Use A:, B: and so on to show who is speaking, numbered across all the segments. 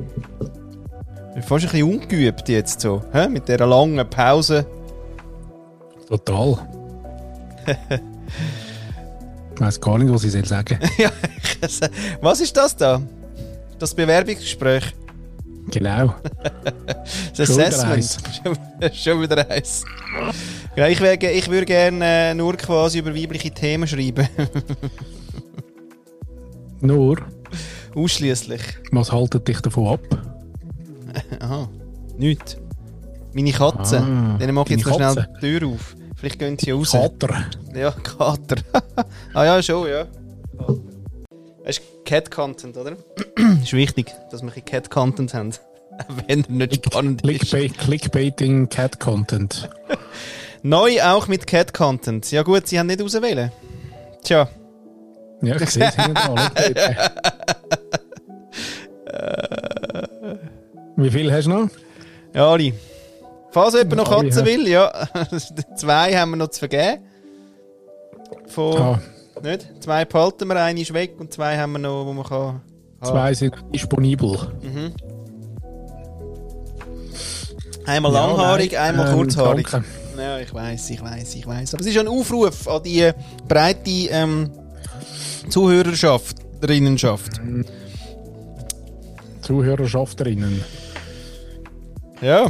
A: Ich bin fast ein bisschen ungeübt jetzt so, hä? mit dieser langen Pause.
B: Total. ich weiß gar nicht, was ich sagen soll.
A: was ist das da? Das Bewerbungsgespräch?
B: Genau.
A: das Assessment. Schon wieder eins. Ja, ich, wär, ich würde gerne äh, nur quasi über weibliche Themen schreiben.
B: nur?
A: Ausschließlich.
B: Was haltet dich davon ab?
A: Aha, nichts. Meine Katze. Ah, Denen mache ich jetzt noch schnell die Tür auf. Vielleicht gehen sie raus.
B: Kater.
A: Ja, Kater. ah ja, schon, ja. Das ist Cat-Content, oder? ist wichtig, dass wir Cat-Content haben. Wenn er nicht spannend
B: Clickbait,
A: ist.
B: Clickbaiting Cat-Content.
A: Neu auch mit Cat-Content. Ja gut, sie haben nicht auswählen. Tja.
B: Ja, ich sehe es hinten Wie viel hast du noch?
A: Ja, alle. Falls jemand noch Katzen will, ja. Zwei haben wir noch zu vergeben. Von, ah. nicht? Zwei behalten wir, eine ist weg und zwei haben wir noch, wo man kann.
B: Zwei sind disponibel.
A: Mhm. Einmal ja, langhaarig, nein. einmal ähm, kurzhaarig. Danke. Ja, ich weiß, ich weiß, ich weiß. Aber es ist ein Aufruf an die breite ähm, Zuhörerschaft.
B: Zuhörerschafterinnen.
A: Ja,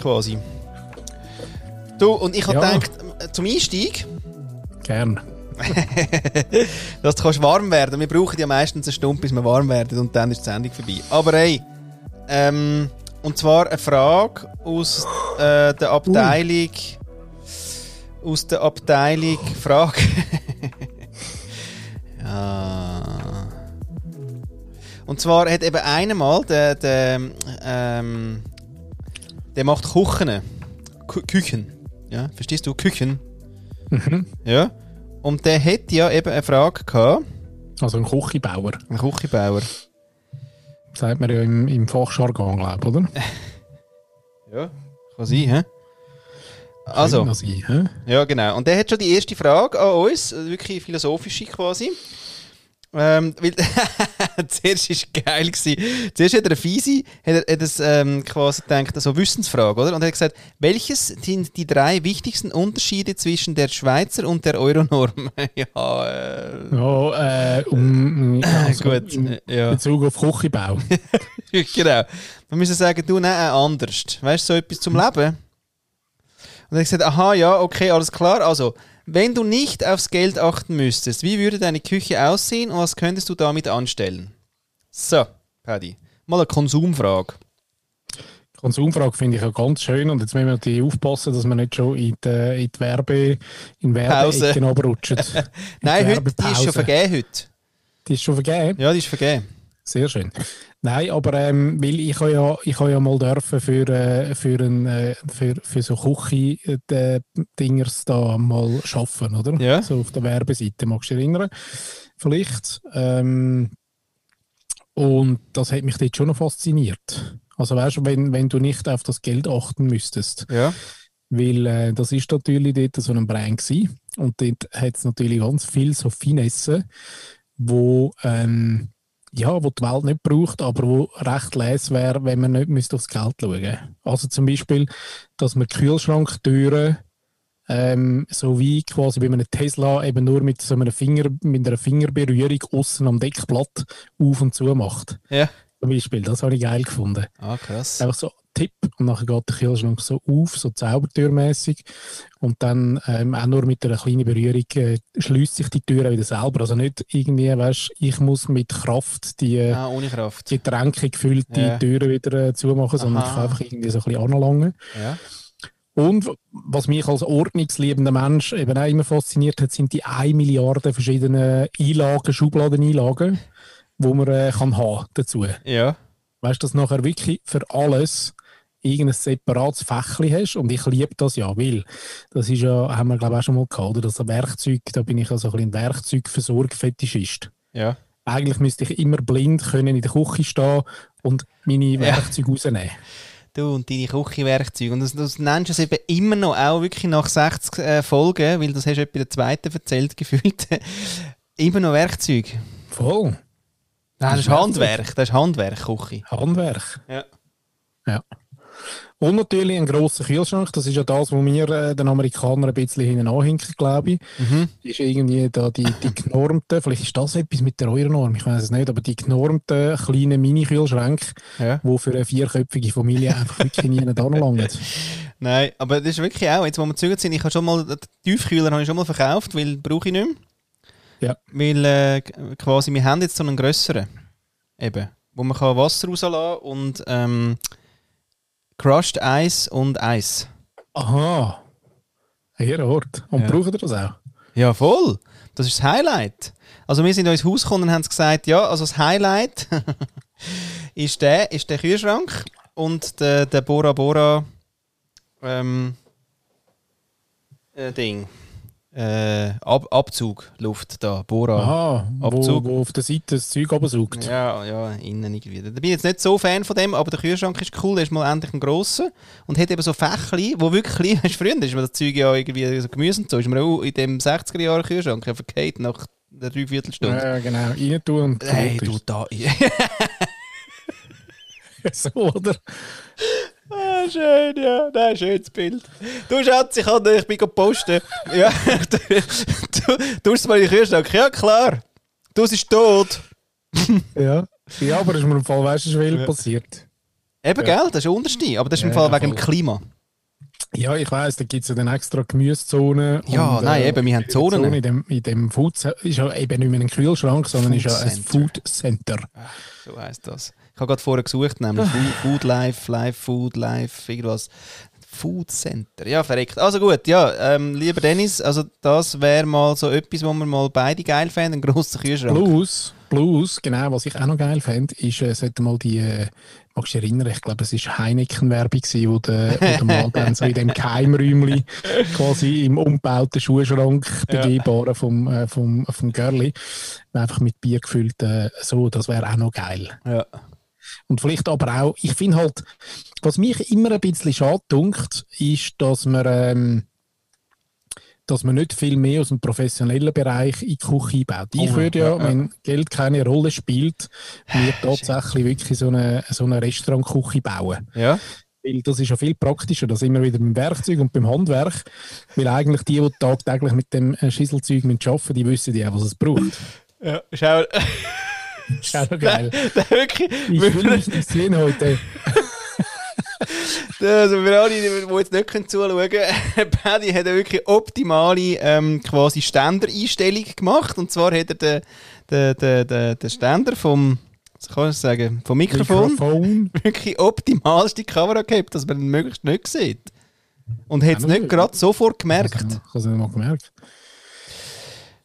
A: quasi. Du, und ich habe ja. gedacht, äh, zum Einstieg.
B: Gern.
A: dass du kannst warm werden. Wir brauchen ja meistens eine Stunde, bis wir warm werden und dann ist die Sendung vorbei. Aber hey, ähm, und zwar eine Frage aus äh, der Abteilung. Uh. Aus der Abteilung Frage. Und zwar hat eben einer mal der, der, ähm, der macht Kuchen. Küchen. Ja, verstehst du? Küchen.
B: Mhm.
A: Ja. Und der hätte ja eben eine Frage gehabt.
B: Also ein Küchenbauer.
A: Ein Küchenbauer.
B: Sagt man ja im, im Fachjargon, glaube oder?
A: ja, kann sein, hä? Also,
B: sein, hä?
A: ja genau. Und der hat schon die erste Frage an uns, wirklich philosophische quasi. Ähm, weil zuerst war es geil. Gewesen. Zuerst hat er eine Fiese, hat er, hat es, ähm, quasi gedacht, also Wissensfrage, oder? Und er hat gesagt, welches sind die drei wichtigsten Unterschiede zwischen der Schweizer und der Euronorm?
B: ja, äh, ja, äh, um, also
A: Gut, in ja.
B: Bezug auf Küchenbau.
A: genau. Man müssen sagen, du, nein, anders. Weißt du, so etwas zum Leben? Und er hat gesagt, aha, ja, okay, alles klar. Also, wenn du nicht aufs Geld achten müsstest, wie würde deine Küche aussehen und was könntest du damit anstellen? So, Paddy, mal eine Konsumfrage.
B: Konsumfrage finde ich ja ganz schön und jetzt müssen wir natürlich aufpassen, dass wir nicht schon in die, in die Werbe, in Werbeecken abrutschen.
A: Nein, heute, die ist schon vergeben heute.
B: Die ist schon vergeben?
A: Ja, die ist vergeben.
B: Sehr schön. Nein, aber ähm, weil ich habe ja, ich habe ja mal dürfen für, äh, für, ein, äh, für, für so Küche-Dingers äh, da mal arbeiten, oder?
A: Ja.
B: So auf der Werbeseite, magst du dich erinnern? Vielleicht. Ähm, und das hat mich dort schon noch fasziniert. Also weißt du, wenn, wenn du nicht auf das Geld achten müsstest.
A: Ja.
B: Weil äh, das ist natürlich dort so ein Brand gewesen. Und dort hat es natürlich ganz viel so Finesse, wo ähm, ja, wo die Welt nicht braucht, aber wo recht les wäre, wenn man nicht müsste aufs Geld schauen müsste. Also zum Beispiel, dass man Kühlschranktüren ähm, so wie quasi bei einem Tesla eben nur mit so einem Finger, mit einer Fingerberührung außen am Deckblatt auf und zu macht.
A: Ja.
B: Zum Beispiel, das habe ich geil gefunden.
A: Ah, krass.
B: Einfach so Tipp und dann geht der Kühlschrank so auf, so zaubertürmäßig und dann ähm, auch nur mit einer kleinen Berührung äh, schließt sich die Tür wieder selber. Also nicht irgendwie, weißt ich muss mit Kraft die
A: äh, ah, ohne Kraft.
B: Getränke gefüllt die ja. Türen wieder äh, zumachen, sondern ich kann einfach irgendwie so ein bisschen anlangen.
A: Ja.
B: Und was mich als ordnungsliebender Mensch eben auch immer fasziniert hat, sind die 1 Milliarde verschiedenen Einlagen, Schubladeneinlagen, die man äh, kann haben dazu.
A: Ja.
B: Weißt du, dass nachher wirklich für alles irgendein separates Fächli hast. Und ich liebe das ja, weil das ist ja, haben wir glaube ich auch schon mal gehabt, oder? Das Werkzeug, da bin ich also ein, ein Werkzeugversorgfetischist.
A: Ja.
B: Eigentlich müsste ich immer blind können in der Küche stehen und meine Werkzeuge ja. rausnehmen.
A: Du und deine Küchenwerkzeuge. Und das, das nennst du es eben immer noch, auch wirklich nach 60 äh, Folgen, weil das hast du etwa der zweiten erzählt gefühlt. immer noch Werkzeug.
B: Voll.
A: Nein, das ist Handwerk. Das ist Handwerk, Küche.
B: Handwerk.
A: Ja.
B: Ja. Und natürlich ein grosser Kühlschrank, das ist ja das, wo wir äh, den Amerikanern ein bisschen hinten anhinken, glaube ich.
A: Mhm.
B: Ist irgendwie da die, die genormten, vielleicht ist das etwas mit der Euronorm, ich weiß es nicht, aber die genormten kleinen Mini-Kühlschränke,
A: Ja.
B: die für eine vierköpfige Familie einfach wirklich nie anlangen.
A: Nein, aber das ist wirklich auch, jetzt wo wir gezögert sind, ich habe schon mal, den Tiefkühler habe ich schon mal verkauft, weil brauche ich nicht mehr.
B: Ja.
A: Weil äh, quasi, wir haben jetzt so einen grösseren, eben, wo man kann Wasser rauslassen und ähm, Crushed Eis und Eis.
B: Aha. Hier Ort. Und
A: Ja.
B: braucht ihr das auch?
A: Ja, voll. Das ist das Highlight. Also wir sind in unser Haus gekommen und haben gesagt, ja, also das Highlight ist der, ist der Kühlschrank und der, der Bora Bora ähm, äh, Ding. Äh, Ab Abzug, Luft da, Bora.
B: Aha, wo,
A: Abzug.
B: wo auf der Seite das Zeug absaugt.
A: Ja, ja, innen irgendwie. Da bin ich jetzt nicht so Fan von dem, aber der Kühlschrank ist cool, der ist mal endlich ein grosser und hat eben so Fächli, wo wirklich klein ist. Früher ist mir das Zeug ja irgendwie so Gemüse und so, ist mir auch in dem 60er-Jahre Kühlschrank einfach verkehrt nach einer Dreiviertelstunde.
B: Ja, genau. Rein tun und
A: Hey, du da.
B: so, oder?
A: Ah, schön, ja. Das ist ein schönes Bild. Du Schatz, ich, kann, ich bin gerade posten. ja, du, du, du hast mal in den Kühlschrank. Ja, klar. Du bist tot.
B: Ja. Ja, aber ist mir im Fall, weißt du, viel
A: Ja.
B: passiert.
A: Eben, gell? Das ist der Unterste. Aber das ist im
B: Ja,
A: Fall
B: ja,
A: wegen dem
B: voll.
A: Klima.
B: Ja, ich weiss, da gibt es ja dann extra Gemüsezonen.
A: Ja,
B: und,
A: nein,
B: äh,
A: eben, wir haben Zonen.
B: Zone In dem, in dem Food ist ja eben nicht mehr ein Kühlschrank, sondern ist ja ein
A: Food
B: Food Center.
A: So heisst das. Ich habe gerade vorher gesucht, nämlich Food, Life, Life Food Life, irgendwas. Food Center. Ja, verreckt. Also gut, ja, ähm, lieber Dennis, also das wäre mal so etwas, wo wir mal beide geil fänden, ein grosser Kühlschrank.
B: Plus, plus, genau, was ich auch noch geil fände, ist, äh, sollte mal die, äh, magst du dich erinnern, ich glaube, es war Heineken-Werbung, wo der, wo der Mann dann so in dem Geheimräumli quasi im umgebauten Schuhschrank
A: Ja.
B: begehbaren vom, äh, vom, vom Görli, einfach mit Bier gefüllt, äh, so, das wäre auch noch geil.
A: Ja.
B: Und vielleicht aber auch, ich finde halt, was mich immer ein bisschen schade dunkt, ist, dass man, ähm, dass man nicht viel mehr aus dem professionellen Bereich in die Küche einbaut. Ich
A: Oh,
B: würde ja, wenn Geld keine Rolle spielt, mir tatsächlich wirklich so eine, so eine Restaurantküche bauen.
A: Ja.
B: Weil das ist ja viel praktischer, das immer wieder beim Werkzeug und beim Handwerk. Weil eigentlich die, die tagtäglich mit dem äh, Schisselzeug arbeiten müssen, die wissen ja, was es braucht.
A: Ja, schau.
B: Ist auch geil.
A: Der wirklich,
B: Ich will nicht sehen heute.
A: also für alle, die jetzt nicht zuschauen können, Paddy hat eine wirklich optimale ähm, quasi Ständereinstellung gemacht. Und zwar hat er den, den, den, den, den Ständer vom, was kann ich sagen, vom Mikrofon,
B: Mikrofon.
A: wirklich optimalste Kamera gehabt, dass man ihn möglichst nicht sieht. Und hat es
B: Ja,
A: nicht gerade sofort gemerkt.
B: Ich habe es nicht mal gemerkt.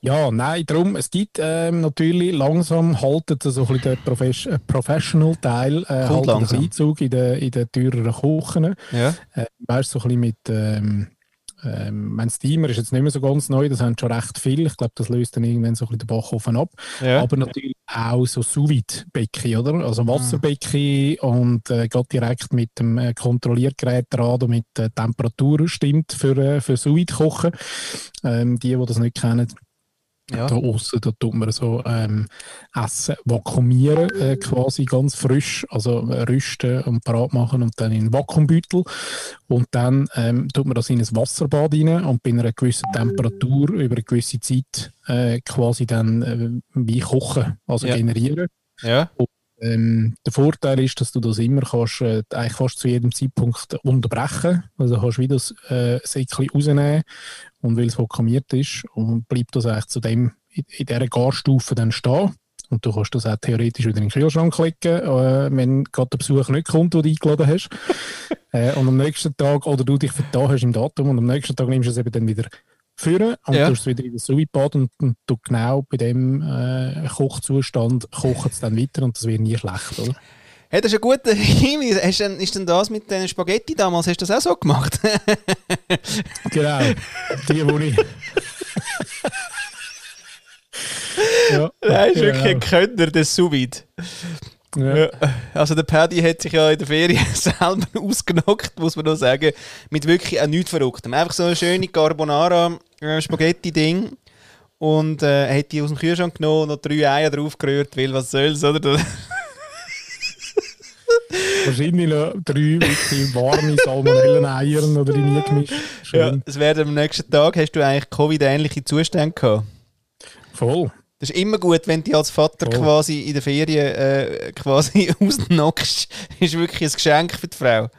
B: Ja, nein, darum, es gibt ähm, natürlich langsam haltet so ein bisschen der Profes äh, Professional-Teil äh, haltet
A: langsam.
B: Einzug in den in den teureren Küchen.
A: Ja.
B: Äh, weißt so ein bisschen mit ähm, ähm, mein Steamer ist jetzt nicht mehr so ganz neu, das haben schon recht viel. Ich glaube, das löst dann irgendwann so ein bisschen den Backofen ab.
A: Ja.
B: Aber natürlich auch so Sous-Vide-Becken, oder? Also Wasserbecken und äh, geht direkt mit dem äh, Kontrolliergerät dran, damit die Temperatur stimmt für, äh, für Sous-Vide-Kochen. Ähm, die, die das nicht kennen,
A: ja.
B: da außen, da tut man so ähm, Essen vakuumieren, äh, quasi ganz frisch, also äh, rüsten und parat machen und dann in einen Vakuumbeutel. Und dann ähm, tut man das in ein Wasserbad rein und bei einer gewissen Temperatur über eine gewisse Zeit äh, quasi dann äh, wie kochen, also
A: Ja.
B: generieren.
A: ja.
B: Ähm, der Vorteil ist, dass du das immer kannst, äh, eigentlich fast zu jedem Zeitpunkt unterbrechen. Also kannst du wieder das äh, Säckchen rausnehmen und weil es vakuumiert ist und bleibt das eigentlich zu dem, in, in dieser Garstufe dann stehen. Und du kannst das auch theoretisch wieder in den Kühlschrank legen, äh, wenn gerade der Besuch nicht kommt, den du eingeladen hast. äh, und am nächsten Tag, oder du dich vertan hast im Datum, und am nächsten Tag nimmst du es eben dann wieder führen und
A: Ja.
B: tust es wieder in den Sous-Bad und, und du genau bei dem äh, Kochzustand kocht es dann weiter und das wird nie schlecht, oder?
A: Hey, das ist ein guter Hinweis. Hast du denn, ist denn das mit den Spaghetti damals, hast du das auch so gemacht?
B: Genau, die, wo ich... ja,
A: Nein, ist
B: genau.
A: wirklich ein Könner, der sous -Vide.
B: Ja.
A: Ja. Also der Paddy hat sich ja in der Ferien selber ausgenockt, muss man noch sagen, mit wirklich auch nichts Verrücktem. Einfach so eine schöne Carbonara-Spaghetti-Ding und äh, hat die aus dem Kühlschrank genommen und noch drei Eier draufgerührt, weil was soll's, oder?
B: Wahrscheinlich noch drei wirklich warme Salmonellen-Eier oder die nie gemischt.
A: ja, es werden am nächsten Tag hast du eigentlich Covid-ähnliche Zustände gehabt.
B: Voll.
A: Das ist immer gut, wenn du als Vater
B: Voll.
A: quasi in der Ferien äh, quasi ausnockst. ist wirklich ein Geschenk für die Frau.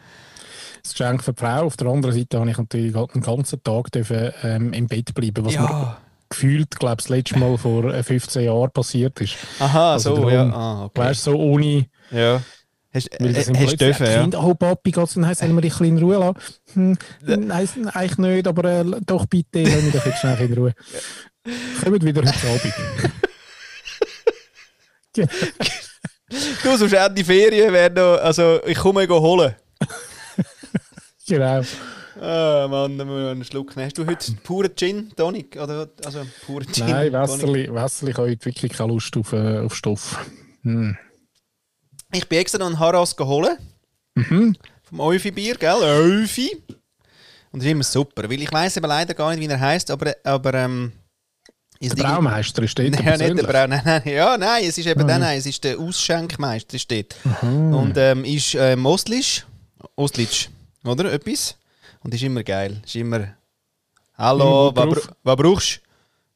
B: Das Geschenk für die Frau. Auf der anderen Seite habe ich natürlich den ganzen Tag dürfen, ähm, im Bett bleiben, was mir gefühlt, glaube ich, das letzte Mal vor äh, 15 Jahren passiert ist.
A: Aha,
B: Also
A: so,
B: darum,
A: ja. Ah, okay.
B: Weißt du, so ohne.
A: ja. Hast,
B: Weil
A: äh,
B: das sind
A: hast du dürfen, ja.
B: Kinder, oh Papi, geht's denn? Sollen wir dich ein bisschen in Ruhe lassen? Hm, nein, eigentlich nicht, aber äh, doch bitte, lass mich doch jetzt schnell in Ruhe. Kommt wieder heute Abend.
A: Du, sonst Ende Ferien wäre noch, also ich komme ihn holen.
B: genau.
A: Ah, Mann, dann müssen wir einen Schluck nehmen. Hast du heute puren Gin, Tonic? Oder, also puren Gin?
B: Nein? Wässerli, Wässerli habe heute wirklich keine Lust auf, äh, auf Stoff. Hm.
A: Ich bin extra noch einen Haras geholt.
B: Mhm.
A: Vom Eufi-Bier, gell? Eufi. Und das ist immer super, weil ich weiss eben leider gar nicht, wie er heisst, aber, aber ähm,
B: Der Braumeister ist dort
A: Nein, ja, nicht der. Braun. Nein, nein, ja, nein, es ist eben
B: Mhm.
A: der, nein, es ist der Ausschenkmeister steht. Und ähm, ist ähm, Ostlisch, Ostlitsch, oder? Etwas. Und ist immer geil. Ist immer. Hallo,
B: Immer
A: was, was brauchst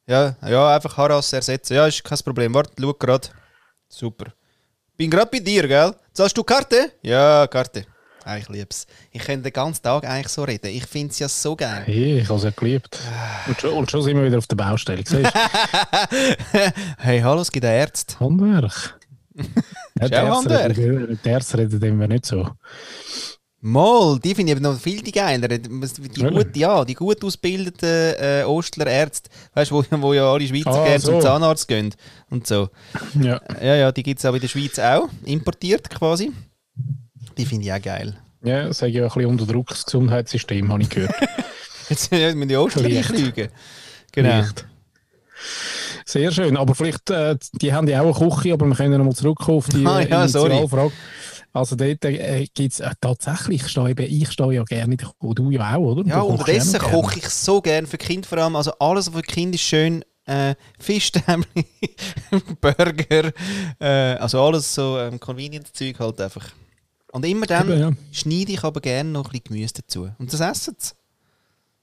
A: du? Ja, ja, einfach Haras ersetzen. Ja, ist kein Problem. Warte, schau gerade. Super. Bin gerade bei dir, gell? Zahlst du Karte? Ja, Karte. Ich lieb's. Ich könnte den ganzen Tag eigentlich so reden. Ich finde es ja so geil.
B: Hey, ich habe es ja geliebt. Und schon, und schon sind wir wieder auf der Baustelle. Siehst
A: hey, hallo, es gibt einen Arzt.
B: Handwerk. Ja,
A: auch Handwerk.
B: Die Ärzte reden immer nicht so.
A: Mal, die finde ich noch viel die geiler. Die, gut, ja, die gut ausgebildeten äh, Ostler Ärzte, weißt du, wo, wo ja alle Schweizer
B: Ah,
A: gerne zum
B: so.
A: Zahnarzt gehen und so.
B: Ja.
A: Ja, ja, die gibt es auch in der Schweiz auch, importiert quasi. Die finde ich auch geil.
B: Ja, das sage ich auch ein bisschen unter Druck, das Gesundheitssystem, habe ich gehört.
A: Jetzt ja, müssen die Ostler
B: Vielleicht.
A: lügen. Genau.
B: Vielleicht. Sehr schön, aber vielleicht, äh, die haben ja auch eine Küche, aber wir können noch mal zurückkommen auf die
A: Ah, ja.
B: Initialfrage. Also dort äh, gibt es äh, tatsächlich, ich stehe, ich stehe ja gerne in der Küche, du ja auch, oder?
A: Ja, unterdessen
B: ja gerne.
A: koche ich so gern für Kinder vor allem. Also alles, was für Kinder ist schön. Äh, Fischstämmchen, Burger, äh, also alles so ähm, Convenience-Zeug halt einfach. Und immer dann
B: Eben, ja.
A: schneide ich aber gerne noch ein bisschen Gemüse dazu. Und das essen sie.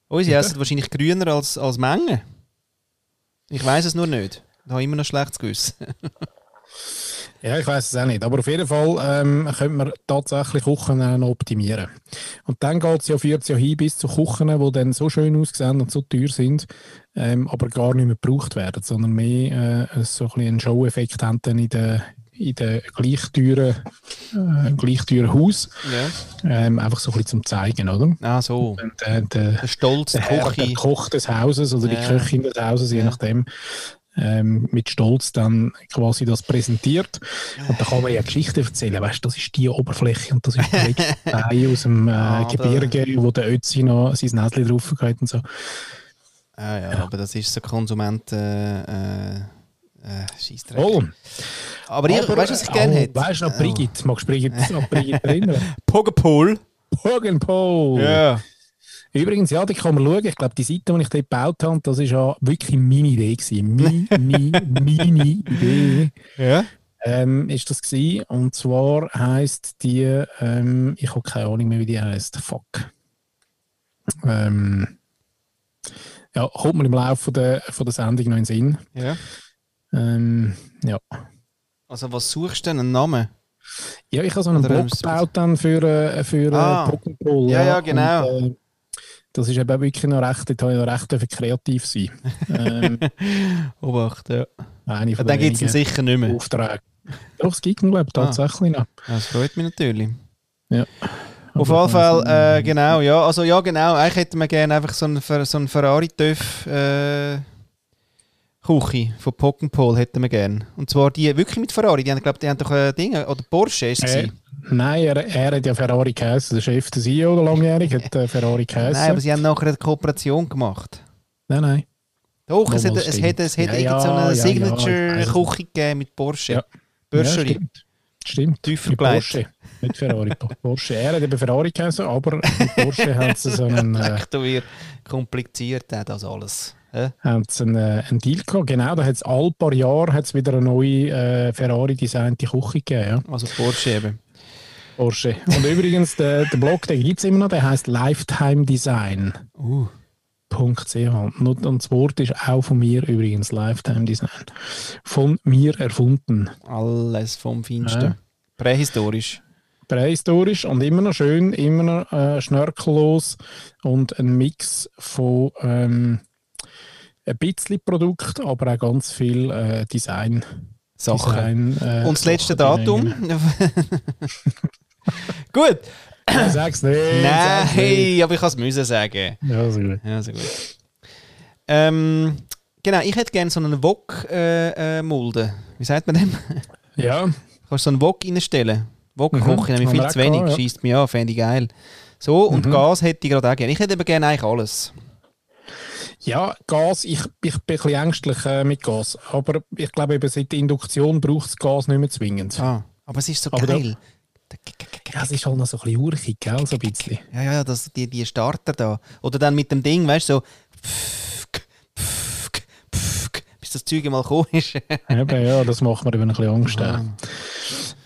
A: Unsere essen wahrscheinlich grüner als, als Menge. Ich weiß es nur nicht. Ich habe immer noch schlechtes Gewissen.
B: Ja, ich weiß es auch nicht. Aber auf jeden Fall ähm, könnte man tatsächlich Kuchen noch optimieren. Und dann geht es ja, führt es ja hin bis zu Kuchen, die dann so schön aussehen und so teuer sind, ähm, aber gar nicht mehr gebraucht werden, sondern mehr äh, so ein einen Show-Effekt haben dann in der in der gleich teuren, äh, gleich teuren Haus.
A: Ja.
B: Ähm, einfach so ein bisschen zum Zeigen, oder?
A: Ah, so.
B: Und, äh, der,
A: Der Stolz,
B: der, Herr, der. Koch des Hauses oder
A: Ja.
B: die Köchin des Hauses, je
A: Ja.
B: nachdem, ähm, mit Stolz dann quasi das präsentiert. Und da kann man ja Geschichten erzählen. Weißt du, das ist die Oberfläche und das ist der Teil aus dem äh,
A: Aber-
B: Gebirge, wo der Ötzi noch sein Näschen drauf hat und so.
A: Ah, ja, aber das ist so Konsumenten. Äh, äh, Scheissdreck.
B: Oh,
A: Aber, ich, weißt du, was ich gerne
B: oh,
A: hätte?
B: Weißt du noch Brigitte? Magst du Brigitte, an Brigitte erinnern?
A: Poggenpool.
B: Pogenpol!
A: Ja.
B: Übrigens, ja, da kann man schauen. Ich glaube, die Seite, die ich dort gebaut habe, das war ja wirklich meine Idee. Gewesen. Meine, meine Idee.
A: Ja.
B: ähm, ist das gewesen. Und zwar heisst die, ähm, ich habe keine Ahnung mehr, wie die heisst. Fuck. Ähm, ja, kommt mir im Laufe der, von der Sendung noch in den Sinn.
A: ja.
B: Ähm, ja.
A: Also, was suchst du denn? Einen Namen?
B: ja, ich habe so einen
A: Oder
B: Blog gebaut dann für, äh, für
A: Ah.
B: äh, Pokémon.
A: Ja, ja, genau.
B: Und, äh, das ist eben wirklich noch recht, dort habe ich noch recht dürfen kreativ sein. ähm,
A: Obacht, ja.
B: eine von
A: Dann
B: den
A: gibt es sicher nicht mehr.
B: Aufträgen. Doch, es gibt ihn, glaube ich,
A: Ah.
B: tatsächlich noch.
A: Das freut mich natürlich.
B: Ja.
A: Auf jeden Fall, äh, genau, ja. Also, ja, genau. Eigentlich hätten wir gerne einfach so einen, so einen Ferrari-TÜV äh, Küche von Pockenpol hätten wir gerne. Und zwar die wirklich mit Ferrari. Die haben, glaube die haben doch äh, Dinge, oder Porsche ist es.
B: Äh. Nein, er, er hat ja Ferrari geheißen. Der Chef, der CEO, langjährig, hat äh, Ferrari geheißen.
A: Nein, aber sie haben nachher eine Kooperation gemacht.
B: nein, nein.
A: Doch, es hat, es hat, es hat
B: Ja,
A: irgend so
B: ja,
A: eine
B: ja, ja, es.
A: Signature-Küche gegeben mit Porsche.
B: Ja. Ja,
A: Börscherli.
B: stimmt. Stimmt.
A: Tiefer
B: Mit. Porsche. Nicht Ferrari, Porsche. Er hat eben Ferrari geheißen, aber mit Porsche hat sie so einen. Äh,
A: kompliziert auch das alles. Hä?
B: haben sie einen, äh, einen Deal gehabt. Genau, da hat es alle paar Jahre hat's wieder eine neue äh, Ferrari-designte Küche gegeben. Ja.
A: Also Porsche eben.
B: Porsche. Und übrigens, der, der Blog, den gibt es immer noch, der heißt Lifetime Design.
A: Uh.
B: .ch. Und und das Wort ist auch von mir übrigens, Lifetime Design. Von mir erfunden.
A: Alles vom Feinsten.
B: Ja.
A: Prähistorisch.
B: Prähistorisch und immer noch schön, immer noch äh, schnörkellos und ein Mix von ähm, ein bisschen Produkt, aber auch ganz viel äh, Design.
A: Sachen.
B: Design, äh,
A: Und das letzte
B: Sachen
A: Datum? Gut.
B: Sag's nicht.
A: Nein, aber ich kann es müssen sagen.
B: Ja, so gut.
A: Ja, sehr gut. Ähm, genau, ich hätte gerne so einen Wok-Mulde. Äh, Mulde. Wie sagt man dem?
B: Ja,
A: Kannst du so einen Wok reinstellen? Wok-Koche,
B: Mhm.
A: nämlich viel zu wenig.
B: ja.
A: Schießt mich an, fände ich geil. So, und
B: Mhm.
A: Gas hätte ich gerade auch gerne. Ich hätte aber gerne eigentlich alles.
B: Ja, Gas, ich, ich bin ein bisschen ängstlich äh, mit Gas. Aber ich glaube, eben seit der Induktion braucht das Gas nicht mehr zwingend.
A: Ah, aber es ist so
B: Aber da-
A: geil.
B: Ja, es ist halt noch so ein bisschen urchig, gell? So ein bisschen.
A: Ja, ja, das, die, die Starter da. Oder dann mit dem Ding, weißt du, so. pfk, pfk, pfk, Bis das Zeug mal gekommen ist.
B: Eben, ja, das macht mir eben ein bisschen Angst. äh.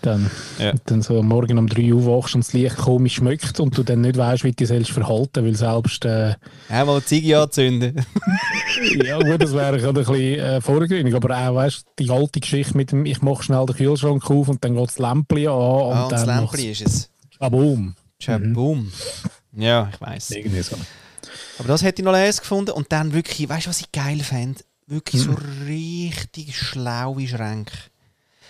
B: Dann,
A: Ja.
B: dann so Morgen um 3 Uhr wachst und das Licht komisch schmeckt und du dann nicht weißt, wie du dich selbst verhalten weil selbst. Äh,
A: Ja, mal die Ziege anzünden.
B: ja, gut, das wäre ein bisschen äh, vorgründig, aber auch, weißt du, die alte Geschichte mit dem, ich mache schnell den Kühlschrank auf und dann geht das Lämpchen an und
A: Ah, und das Lämpchen ist es.
B: Boom.
A: Tja, boom. Ja, ich weiß.
B: Irgendwie so.
A: Aber das hätte ich noch les gefunden. Und dann wirklich, weißt du, was ich geil fände? Wirklich
B: Mhm.
A: so richtig schlaue Schränke.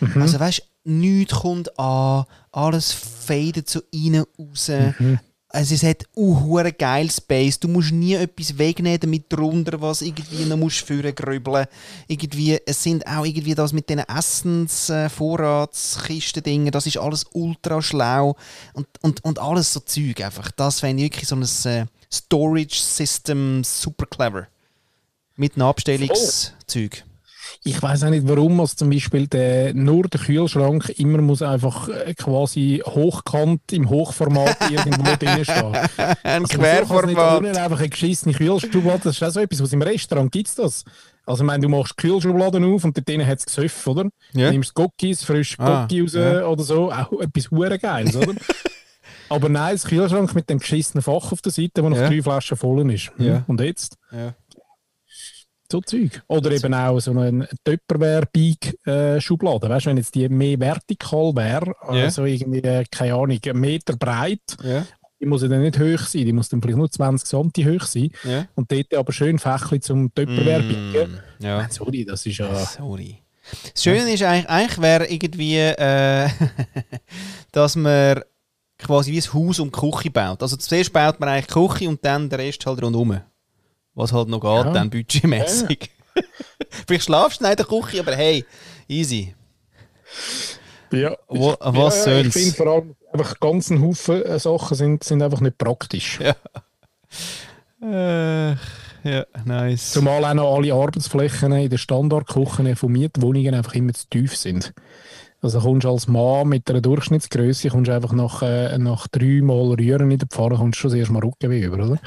B: Mhm.
A: Also weißt du, nichts kommt an, alles fadet so rein, raus.
B: Mhm.
A: Also es hat auch geil Space. Du musst nie etwas wegnehmen, damit drunter was irgendwie noch musst führen grübeln. Irgendwie, es sind auch irgendwie das mit diesen Essens, äh, Vorratskisten Dinge, das ist alles ultra schlau und, und, und alles so Zeug einfach. Das fände ich wirklich so ein äh, Storage System super clever. Mit einem Abstellungszeug.
B: Ich weiß auch nicht, warum also zum Beispiel der, nur der Kühlschrank immer muss einfach äh, quasi hochkant im Hochformat irgendwo drin stehen.
A: Ein
B: Also, nicht
A: Querformat.
B: unten einfach eine geschissene Kühlschublade, das ist auch so etwas, was im Restaurant gibt es das. Also ich meine, du machst die Kühlschubladen auf und dort drinnen hat es Gesöff, oder?
A: Ja.
B: Du nimmst Cookies, frisch
A: Ah,
B: raus
A: ja.
B: oder so, auch etwas hure Geiles, oder? Aber nein, das Kühlschrank mit dem geschissenen Fach auf der Seite, wo noch
A: Ja.
B: drei Flaschen voll ist. Hm,
A: Ja.
B: Und jetzt?
A: Ja.
B: So Zeug. Oder eben auch so eine Tupperware-Bike-Schublade. Weißt du, wenn jetzt die mehr vertikal wäre,
A: Ja.
B: also irgendwie, äh, keine Ahnung, einen Meter breit,
A: Ja.
B: die muss ja dann nicht hoch sein, die muss dann vielleicht nur 20 cm hoch sein.
A: Ja.
B: Und dort aber schön Fächli zum Tupperware biegen.
A: Mm, ja.
B: Sorry, das ist ja.
A: Sorry. Das Schöne ist eigentlich, eigentlich wäre irgendwie, äh, dass man quasi wie ein Haus um die Küche baut. Also zuerst baut man eigentlich die Küche und dann den Rest halt rundherum. Was halt noch geht,
B: Ja.
A: dann budgetmäßig. Vielleicht schlafst du nicht in der Küche, aber hey, easy.
B: ja.
A: Wo- was
B: ja, Ich
A: soll's?
B: finde vor allem einfach ganz ein Haufen äh, Sachen sind, sind einfach nicht praktisch.
A: Äh, ja, nice.
B: Zumal auch noch alle Arbeitsflächen in den Standardküchen von Mietwohnungen einfach immer zu tief sind. Also kommst du als Mann mit einer Durchschnittsgröße kommst du einfach nach, äh, nach dreimal Rühren in der Pfanne kommst du schon das erste Mal Rückenweh über, oder?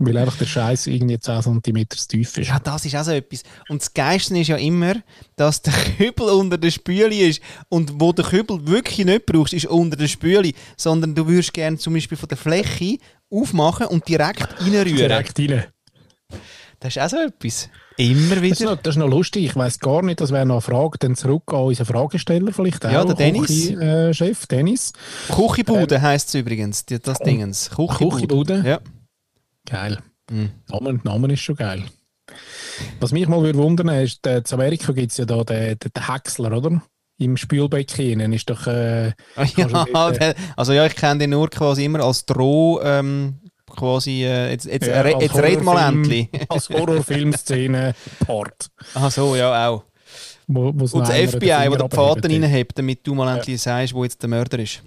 B: Weil einfach der Scheiß irgendwie 10 cm tief ist.
A: Ja, das ist auch so etwas. Und das Geilste ist ja immer, dass der Kübel unter der Spüle ist. Und wo der Kübel wirklich nicht brauchst, ist unter der Spüle. Sondern du würdest gerne zum Beispiel von der Fläche aufmachen und direkt reinrühren.
B: Direkt rein.
A: Das ist auch so etwas. Immer
B: Das ist,
A: wieder.
B: noch, das ist noch lustig. Ich weiß gar nicht, das wäre noch eine Frage. Dann zurück an unseren Fragesteller, vielleicht auch.
A: Ja, der Dennis.
B: Küche, äh, Chef Dennis.
A: Küchenbude heisst es übrigens, das Dingens. Küchenbude.
B: Küchenbude?
A: Ja.
B: Geil.
A: Mhm.
B: Name, Name ist schon geil. Was mich mal würde wundern, ist, äh, in Amerika gibt es ja da den, den, den Häcksler, oder? Im Spülbecken ist doch. Äh,
A: Ah, ja der, also ja, ich kenne den nur quasi immer als Droh, ähm, quasi, äh, jetzt, jetzt,
B: Ja,
A: jetzt red mal endlich.
B: als Horrorfilmszene Part.
A: Ach so, ja auch.
B: Wo,
A: Und das FBI, wo der Pfaden reinhebt, damit du mal endlich sagst, wo jetzt der Mörder ist.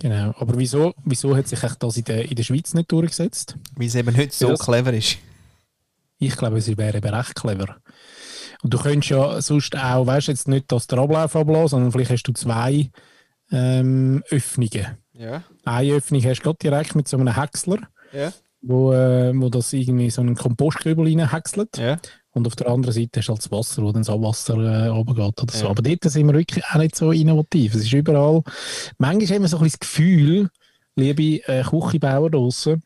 B: Genau. Aber wieso, wieso hat sich das in der, in der Schweiz nicht durchgesetzt?
A: Weil es eben nicht so
B: das-
A: clever ist.
B: Ich glaube, es wäre eben recht clever. Und du könntest ja sonst auch, weißt du, jetzt nicht, dass der Ablauf ablässt, sondern vielleicht hast du zwei ähm, Öffnungen.
A: Ja.
B: Eine Öffnung hast du gerade direkt mit so einem Häcksler.
A: Ja.
B: wo, äh, wo das irgendwie so einen Kompostkübel reinhäckselt.
A: Ja.
B: Und auf der anderen Seite hast du halt das Wasser, wo dann das Abwasser äh, runtergeht oder so.
A: Ja.
B: Aber dort sind wir wirklich auch nicht so innovativ. Es ist überall, manchmal haben wir so ein bisschen das Gefühl, liebe äh, Küchenbauer draussen,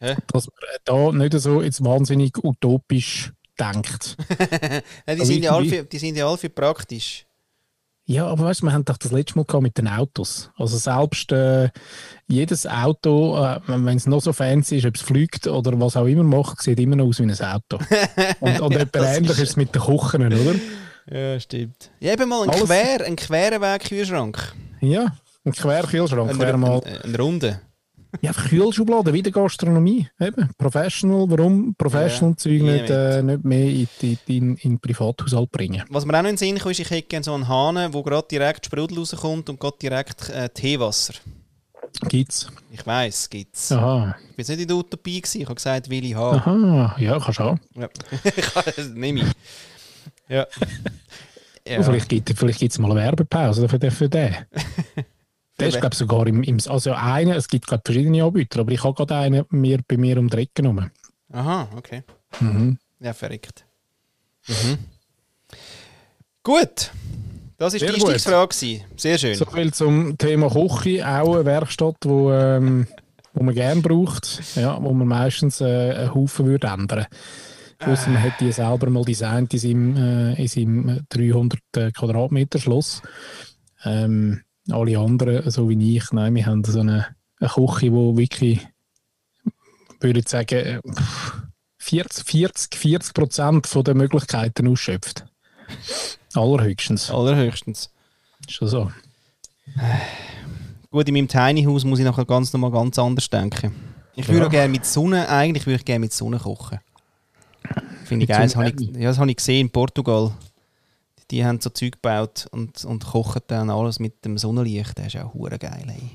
A: Hä?
B: dass man äh, da nicht so jetzt wahnsinnig utopisch denkt.
A: Ja, die, sind ja alle für, die sind ja alle für praktisch.
B: Ja, aber weißt du, wir haben doch das letzte Mal gehabt mit den Autos. Also selbst äh, jedes Auto, äh, wenn es noch so fancy ist, ob es fliegt oder was auch immer macht, sieht immer noch aus wie ein Auto. Und, und etwas
A: Das
B: ähnlich
A: ist-
B: es mit den Kochen, oder?
A: Ja, stimmt. Ja, eben mal ein
B: Alles-
A: quer, ein queren Weg-Kühlschrank.
B: Ja, ein Querkühlschrank
A: Ein,
B: wäre mal.
A: ein, ein Runde.
B: Ja, Kühlschubladen, wie der Gastronomie. Eben, Professional, warum Professional-Zeug
A: Ja,
B: nicht, äh, nicht mehr in, in, in Privathaushalt bringen?
A: Was mir auch noch in den Sinn kommt, ist, ich hätte gerne so einen Hahn, wo gerade direkt Sprudel rauskommt und gerade direkt äh, Teewasser.
B: Gibt's.
A: Ich weiss, gibt's.
B: Aha.
A: Ich bin jetzt nicht in der Utopie gewesen. Ich habe gesagt, will ich haben.
B: Aha, ja, kannst du auch.
A: Ja. nehme ich. Ja.
B: Vielleicht gibt vielleicht gibt's mal eine Werbepause für den. Für den. Der ist, glaube sogar im, im. Also, einer, es gibt gerade verschiedene Anbieter, aber ich habe gerade einen mir, bei mir um die Ecke genommen.
A: Aha, okay.
B: Mhm.
A: Ja, verrückt. Mhm. Gut. Das war die. Einstiegsfrage. Sehr schön.
B: So viel zum Thema Küche, auch eine Werkstatt, wo, ähm, wo man gerne braucht, ja, wo man meistens äh, einen Haufen würde ändern Ausser man hätte die selber mal designt in seinem, äh, in seinem 300 äh, Quadratmeter Schloss. Ähm, alle anderen, so wie ich, nein, wir haben so eine, eine Küche, die wirklich, würde ich sagen, äh, 40, 40, 40 Prozent von den Möglichkeiten ausschöpft. Allerhöchstens.
A: Allerhöchstens.
B: Schon so.
A: Gut, in meinem Tiny House muss ich nachher ganz nochmal ganz anders denken. Ich würde
B: Ja.
A: auch gerne mit Sonne, eigentlich würde ich gerne mit Sonne kochen. Finde ich geil. Das habe ich, ja, das habe ich gesehen in Portugal. Die haben so Zeug gebaut und, und kochen dann alles mit dem Sonnenlicht. Das ist auch hure geil. Ey.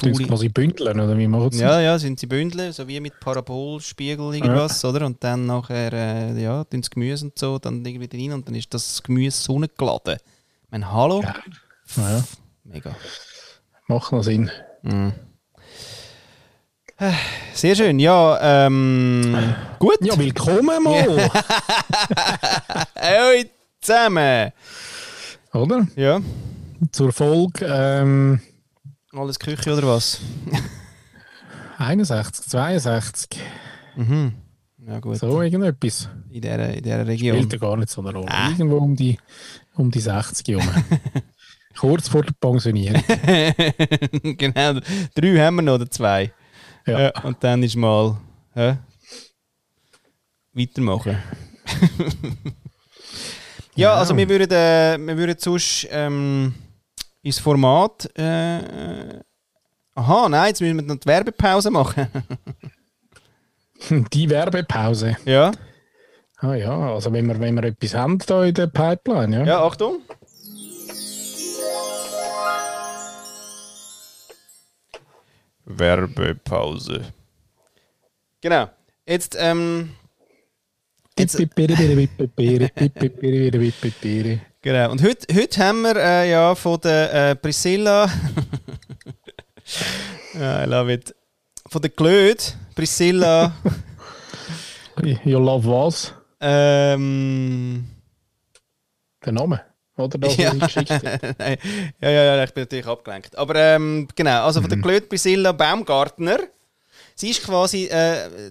B: Tun sie quasi bündeln, oder wie machen sie
A: Ja, ja, sind sie bündeln, so wie mit Parabolspiegel irgendwas, oder? Und dann nachher, äh, ja, tun sie Gemüse und so, dann irgendwie rein und dann ist das Gemüse sonnengeladen. Ich meine, hallo?
B: Ja. Ja,
A: Mega.
B: macht noch Sinn.
A: Mhm. Sehr schön, ja, ähm, gut.
B: Ja, willkommen mal,
A: Hallo zusammen.
B: oder?
A: Ja,
B: Zur Folge ähm,
A: alles Küche oder was?
B: 61, 62,
A: Mhm. Ja gut,
B: so irgendetwas.
A: in dieser, in dieser
B: Spielt
A: Region.
B: ja gar nicht so eine Rolle.
A: Ah.
B: Irgendwo um die, um die 60 herum. Kurz vor der Pensionierung.
A: genau, drei haben wir noch, oder zwei.
B: Ja.
A: Ja, und dann ist mal hä? weitermachen. ja,
B: Ja.
A: also wir würden, äh, wir würden sonst ähm, ins Format. Äh, äh, aha, nein, jetzt müssen wir noch die Werbepause machen.
B: Die Werbepause.
A: ja,
B: Ah ja, also wenn wir, wenn wir etwas haben da in der Pipeline, ja.
A: ja, Achtung. Werbepause. Genau. Jetzt, ähm. Genau. Und heute, heute haben wir äh, ja von der äh, Priscilla. I love it. Von der Glöd, Priscilla.
B: You love was?
A: ähm,
B: Der Name? Oder das,
A: ja. Nein. ja, ja, ja, ich bin natürlich abgelenkt. Aber ähm, genau, also von der Glöd Priscilla Baumgartner. Sie ist quasi äh,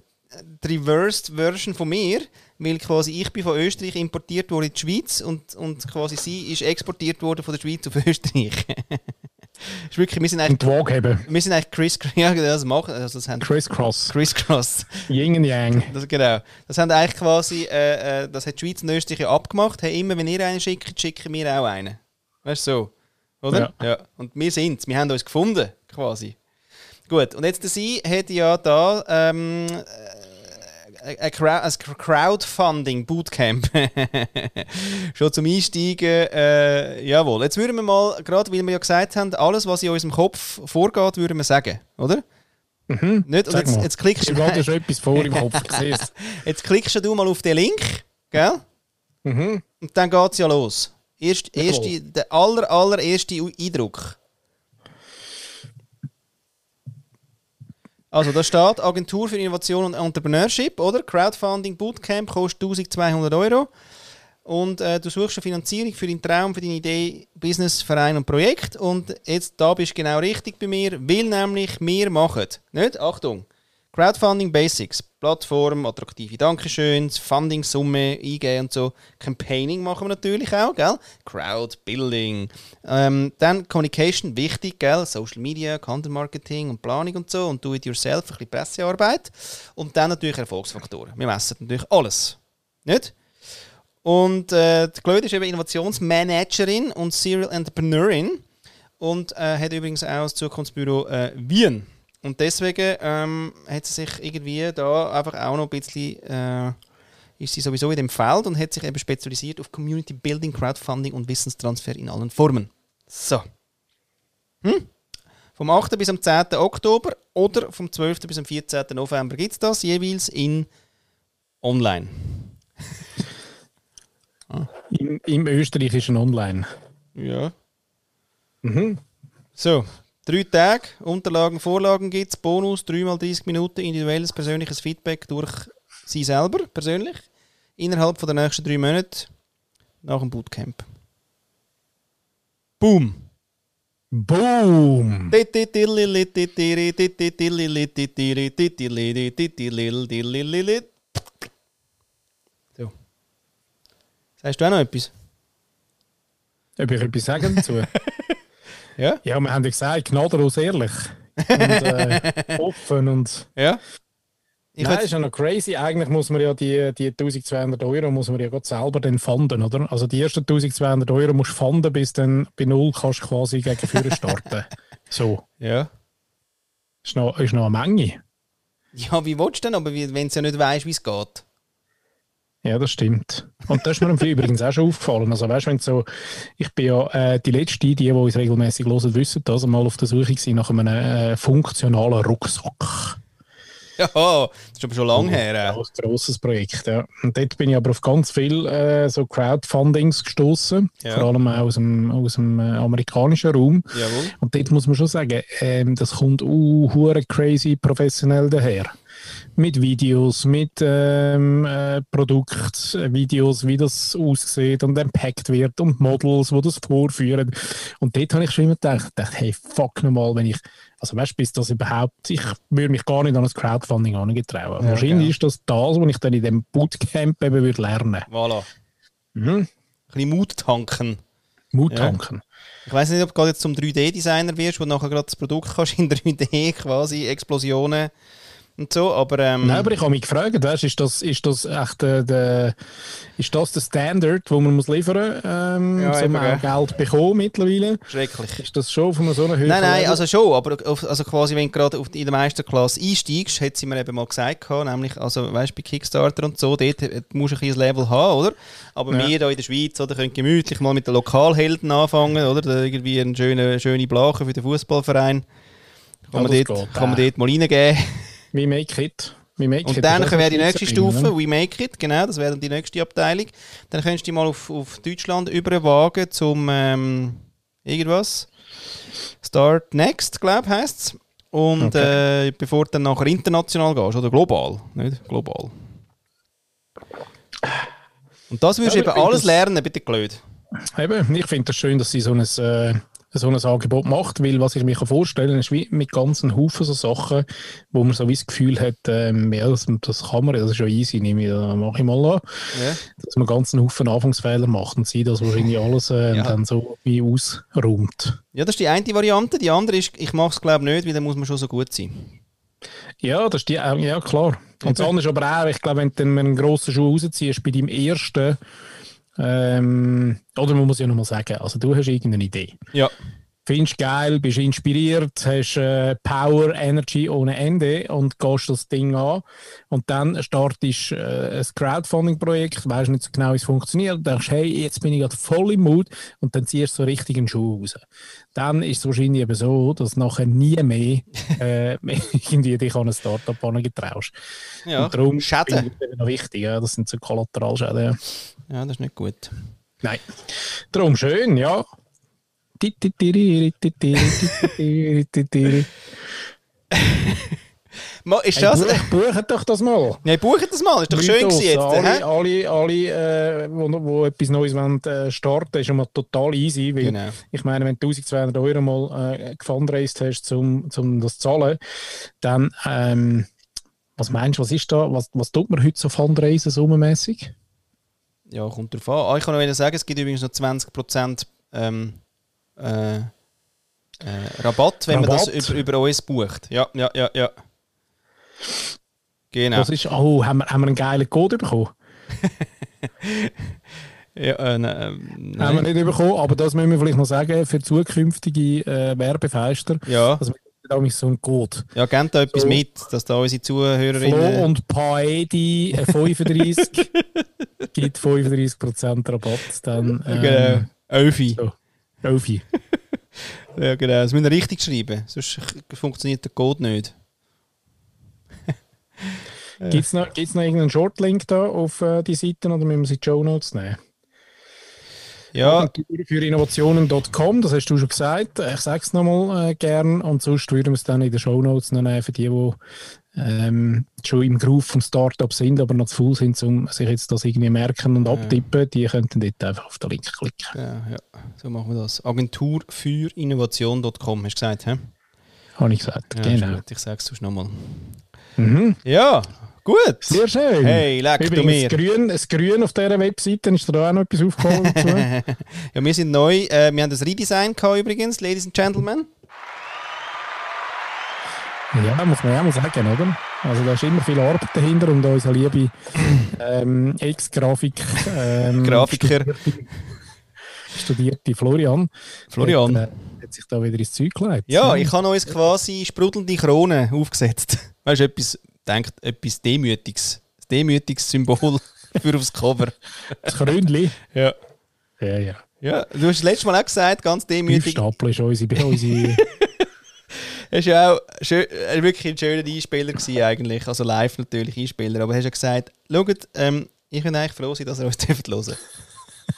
A: die Reversed Version von mir, weil quasi ich bin von Österreich importiert worden in die Schweiz und, und quasi sie ist exportiert worden von der Schweiz auf Österreich. ist wirklich, wir sind eigentlich
B: Und die Waage haben.
A: Wir sind eigentlich Chris, ja, das machen, also das haben
B: Criss Cross.
A: Chris Cross.
B: Yin und Yang.
A: Das, genau. Das haben eigentlich quasi, äh, äh, das hat die Schweiz und Österreich ja abgemacht. Hey, immer wenn ihr einen schickt, schicken wir auch einen. Weißt du so? Oder?
B: Ja.
A: Und wir sind's. Wir haben uns gefunden, quasi. Gut, und jetzt der Sie hat ja da ähm, äh, ein Crowd- ein Crowdfunding Bootcamp. Schon zum Einsteigen. Äh, jawohl. Jetzt würden wir mal, gerade weil wir ja gesagt haben, alles, was in unserem Kopf vorgeht, würden wir sagen, oder?
B: Mhm.
A: Nicht? Und jetzt, jetzt klickst du.
B: ja schon etwas vor im Kopf.
A: Jetzt klickst du mal auf den Link, gell?
B: Mhm.
A: Und dann geht es ja los. Erst, erste, der aller, allererste Eindruck. Also da steht Agentur für Innovation und Entrepreneurship, oder? Crowdfunding Bootcamp kostet 1200 Euro. Und äh, du suchst eine Finanzierung für deinen Traum, für deine Idee, Business, Verein und Projekt. Und jetzt da bist du genau richtig bei mir, weil nämlich wir machen, nicht? Achtung, Crowdfunding Basics, Plattform, attraktive Dankeschöns, Funding-Summe eingeben und so. Campaigning machen wir natürlich auch, gell? Crowdbuilding. Ähm, dann Communication, wichtig, gell? Social Media, Content Marketing und Planung und so. Und Do-it-yourself, ein bisschen Pressearbeit. Und dann natürlich Erfolgsfaktoren. Wir messen natürlich alles. Nicht? Und äh, die Claude ist eben Innovationsmanagerin und Serial Entrepreneurin und äh, hat übrigens auch das Zukunftsbüro äh, Wien. Und deswegen ähm, hat sie sich irgendwie da einfach auch noch ein bisschen, äh, ist sie sowieso in dem Feld und hat sich eben spezialisiert auf Community Building, Crowdfunding und Wissenstransfer in allen Formen. So. Hm? Vom 8. bis am 10. Oktober oder vom 12. bis am 14. November gibt es das jeweils in online.
B: Im, Im österreichischen Online.
A: Ja.
B: Mhm.
A: So, drei Tage, Unterlagen, Vorlagen gibt es, Bonus, dreimal 30 Minuten individuelles persönliches Feedback durch Sie selber, persönlich, innerhalb von der nächsten drei Monate nach dem Bootcamp. Boom!
B: Boom!
A: So. Sagst du auch noch etwas?
B: Ob ich etwas sagen dazu?
A: Ja?
B: ja, wir haben ja gesagt, gnadenlos ehrlich. Und äh, offen und...
A: Ja? Ich
B: Nein, ist ja noch crazy. Eigentlich muss man ja die, die 1200 Euro muss man ja gerade selber dann fanden, oder? Also die ersten 1200 Euro musst du fanden, bis dann bei Null kannst du quasi gegen Führer starten. so.
A: ja.
B: Ist noch, ist noch eine Menge.
A: Ja, wie willst du denn, aber wenn du ja nicht weißt, wie es geht?
B: Ja, das stimmt. Und das ist mir übrigens auch schon aufgefallen. Also weißt, wenn du so, ich bin ja äh, die letzte, die, die uns regelmäßig hören, wissen das, mal auf der Suche gewesen nach einem äh, funktionalen Rucksack.
A: Ja, das ist aber schon lange her.
B: Ja, ein grosses Projekt, ja. Und dort bin ich aber auf ganz viel äh, so Crowdfundings gestoßen,
A: Ja.
B: vor allem auch aus dem, aus dem äh, amerikanischen Raum.
A: Jawohl.
B: Und dort muss man schon sagen, ähm, das kommt uh, crazy professionell daher. Mit Videos, mit ähm, äh, Produktvideos, wie das aussieht und empackt wird und Models, die das vorführen. Und dort habe ich schon immer gedacht, gedacht hey, fuck nochmal, wenn ich, also weißt du, bis das überhaupt, ich würde mich gar nicht an das Crowdfunding angetrauen.
A: Ja,
B: Wahrscheinlich
A: genau.
B: ist das das, was ich dann in dem Bootcamp eben würde lernen.
A: Voilà.
B: Mhm.
A: Ein bisschen Mut tanken.
B: Mut
A: Ja.
B: tanken.
A: Ich weiß nicht, ob du gerade jetzt zum 3D-Designer wirst, wo du nachher gerade das Produkt kannst in 3D quasi, Explosionen und so, aber ähm,
B: Nein, aber ich habe mich gefragt, weißt, ist das, ist das echt äh, der, ist das der Standard, wo man muss liefern ähm,
A: Ja,
B: man auch. Geld bekommen mittlerweile?
A: schrecklich.
B: Ist das schon von so einer Höhe?
A: Nein, nein, also schon, aber auf, also quasi, wenn du gerade in der Meisterklasse einsteigst, hat sie mir eben mal gesagt, gehabt, nämlich, also weißt bei Kickstarter und so, dort äh, musst du ein bisschen Level haben, oder? Aber
B: Ja.
A: wir hier in der Schweiz, oder, können gemütlich mal mit den Lokalhelden anfangen, oder? Da irgendwie eine schöne, schöne Blache für den Fußballverein. Kann,
B: Ja,
A: man
B: das
A: dort,
B: geht,
A: kann man dort mal reingeben.
B: We make it. We make
A: Und
B: it.
A: dann
B: Das
A: wäre die nächste Stufe,
B: ne?
A: We Make It, genau, das wäre dann die nächste Abteilung. Dann könntest du dich mal auf, auf Deutschland überwagen zum ähm, irgendwas. Start Next, glaube ich, heisst es. Und äh, bevor du dann nachher international gehst, oder global, nicht? Global. Und das würdest
B: Ja,
A: du
B: aber
A: eben alles
B: das-
A: lernen, bitte Glöd.
B: Eben, ich finde es das schön, dass sie so ein, äh, so ein Angebot macht, weil was ich mir vorstellen kann, ist wie mit ganzen Haufen so Sachen, wo man so wie das Gefühl hat, ähm, ja, das, das kann man, das ist ja easy, nehme ich, da mache ich mal an,
A: Ja.
B: dass man ganzen Haufen Anfangsfehler macht und sie das wahrscheinlich alles äh,
A: Ja.
B: dann so wie ausräumt.
A: ja, das ist die eine Variante. Die andere ist, ich mache es glaube ich nicht, weil dann muss man schon so gut sein.
B: Ja, das ist die, äh, ja klar. Und das andere ist aber auch, ich glaube, wenn du dann mit einem grossen Schuh rausziehst, bei deinem ersten, ähm, oder man muss ja nochmal sagen, also du hast irgendeine Idee.
A: Ja.
B: Findest geil, bist inspiriert, hast äh, Power, Energy ohne Ende und gehst das Ding an. Und dann startest äh, ein Crowdfunding-Projekt, weißt nicht so genau, wie es funktioniert, denkst, hey, jetzt bin ich gerade voll im Mut und dann ziehst du so richtig einen Schuh raus. Dann ist es wahrscheinlich eben so, dass du nachher nie mehr äh, irgendwie dich an ein Startup getraust.
A: Ja,
B: und darum
A: Schäden.
B: das noch wichtig. Ja, das sind so Kollateralschäden. Ja.
A: Ja, das ist nicht gut.
B: Nein. Darum schön, ja.
A: Ist
B: Hey,
A: das...
B: buch, bucht doch das mal.
A: Ja, buchen das mal, ist doch schön
B: Mythos,
A: gewesen jetzt.
B: Alle, alle, alle äh, wo, wo etwas Neues wollen, äh, starten, ist schon mal total easy. Weil
A: Genau.
B: Ich meine, wenn du 1200 Euro mal äh, gefundraised hast, um, um das zu zahlen, dann, ähm, was meinst du, was ist da, was, was tut man heute so fundraisen, summenmässig?
A: Ja, kommt drauf an. Ah, ich kann noch sagen, es gibt übrigens noch 20% ähm, äh, äh, Rabatt, wenn man
B: Rabatt?
A: das über, über uns bucht. Ja, ja, ja, ja. Genau.
B: Was ist, oh, haben wir, haben wir einen geilen Code bekommen?
A: Ja, äh, ne, ähm,
B: Haben wir
A: nein.
B: nicht bekommen, aber das müssen wir vielleicht noch sagen, für zukünftige äh, Werbefeister,
A: Ja,
B: also da so einen Code.
A: ja, gebt da etwas
B: So.
A: mit, dass da unsere
B: Flo
A: Zuhörerinnen...
B: und Paedi äh, 35 gibt 35% Rabatt. Dann,
A: genau.
B: ähm,
A: Elfi.
B: so. Elfi.
A: Ja, genau. Das müssen wir richtig schreiben, sonst funktioniert der Code nicht.
B: Gibt es noch, gibt's noch irgendeinen Shortlink da auf äh, die Seiten oder müssen wir sie in die Show Notes nehmen?
A: Ja,
B: Agentur für Innovationen.com, das hast du schon gesagt. Ich sage es nochmal äh, gern und sonst würden wir es dann in den Show Notes nehmen für die, die ähm, schon im Groove vom Startup sind, aber noch zu faul sind, um sich jetzt das irgendwie merken und abtippen. Die könnten dort einfach auf den Link klicken.
A: ja, ja, so machen wir das. Agentur für Innovation.com, hast du gesagt, hä?
B: Habe ich gesagt.
A: Ja,
B: genau.
A: ich sag's sonst nochmal.
B: Mhm.
A: Ja, gut.
B: Sehr schön.
A: Hey, leck du
B: Übrigens,
A: mir.
B: das Grün, das Grün auf dieser Webseite, ist da auch noch etwas dazu?
A: Ja, wir sind neu. Äh, wir haben das Redesign gehabt übrigens, Ladies and Gentlemen.
B: ja, muss man ja mal sagen, oder? Also da ist immer viel Arbeit dahinter und unser liebe ähm, Ex-Grafik ähm,
A: Grafiker.
B: studierte, studierte Florian,
A: Florian.
B: Hat, äh, hat sich da wieder ins Zeug gelegt.
A: Ja, ich habe uns quasi sprudelnde Krone aufgesetzt. Weißt du, etwas, denkt, etwas Demütiges. Demütiges Symbol für aufs Cover.
B: Das Krönli.
A: Ja.
B: Ja, ja.
A: Ja, du hast das letzte Mal auch gesagt, ganz demütig.
B: Stapel ist unsere, unsere
A: Er war auch schön, äh, wirklich ein schöner Einspieler gewesen eigentlich. Also live natürlich Einspieler. Aber hast ja gesagt, schaut, ähm, ich bin eigentlich froh sein, dass ihr uns dürft hören.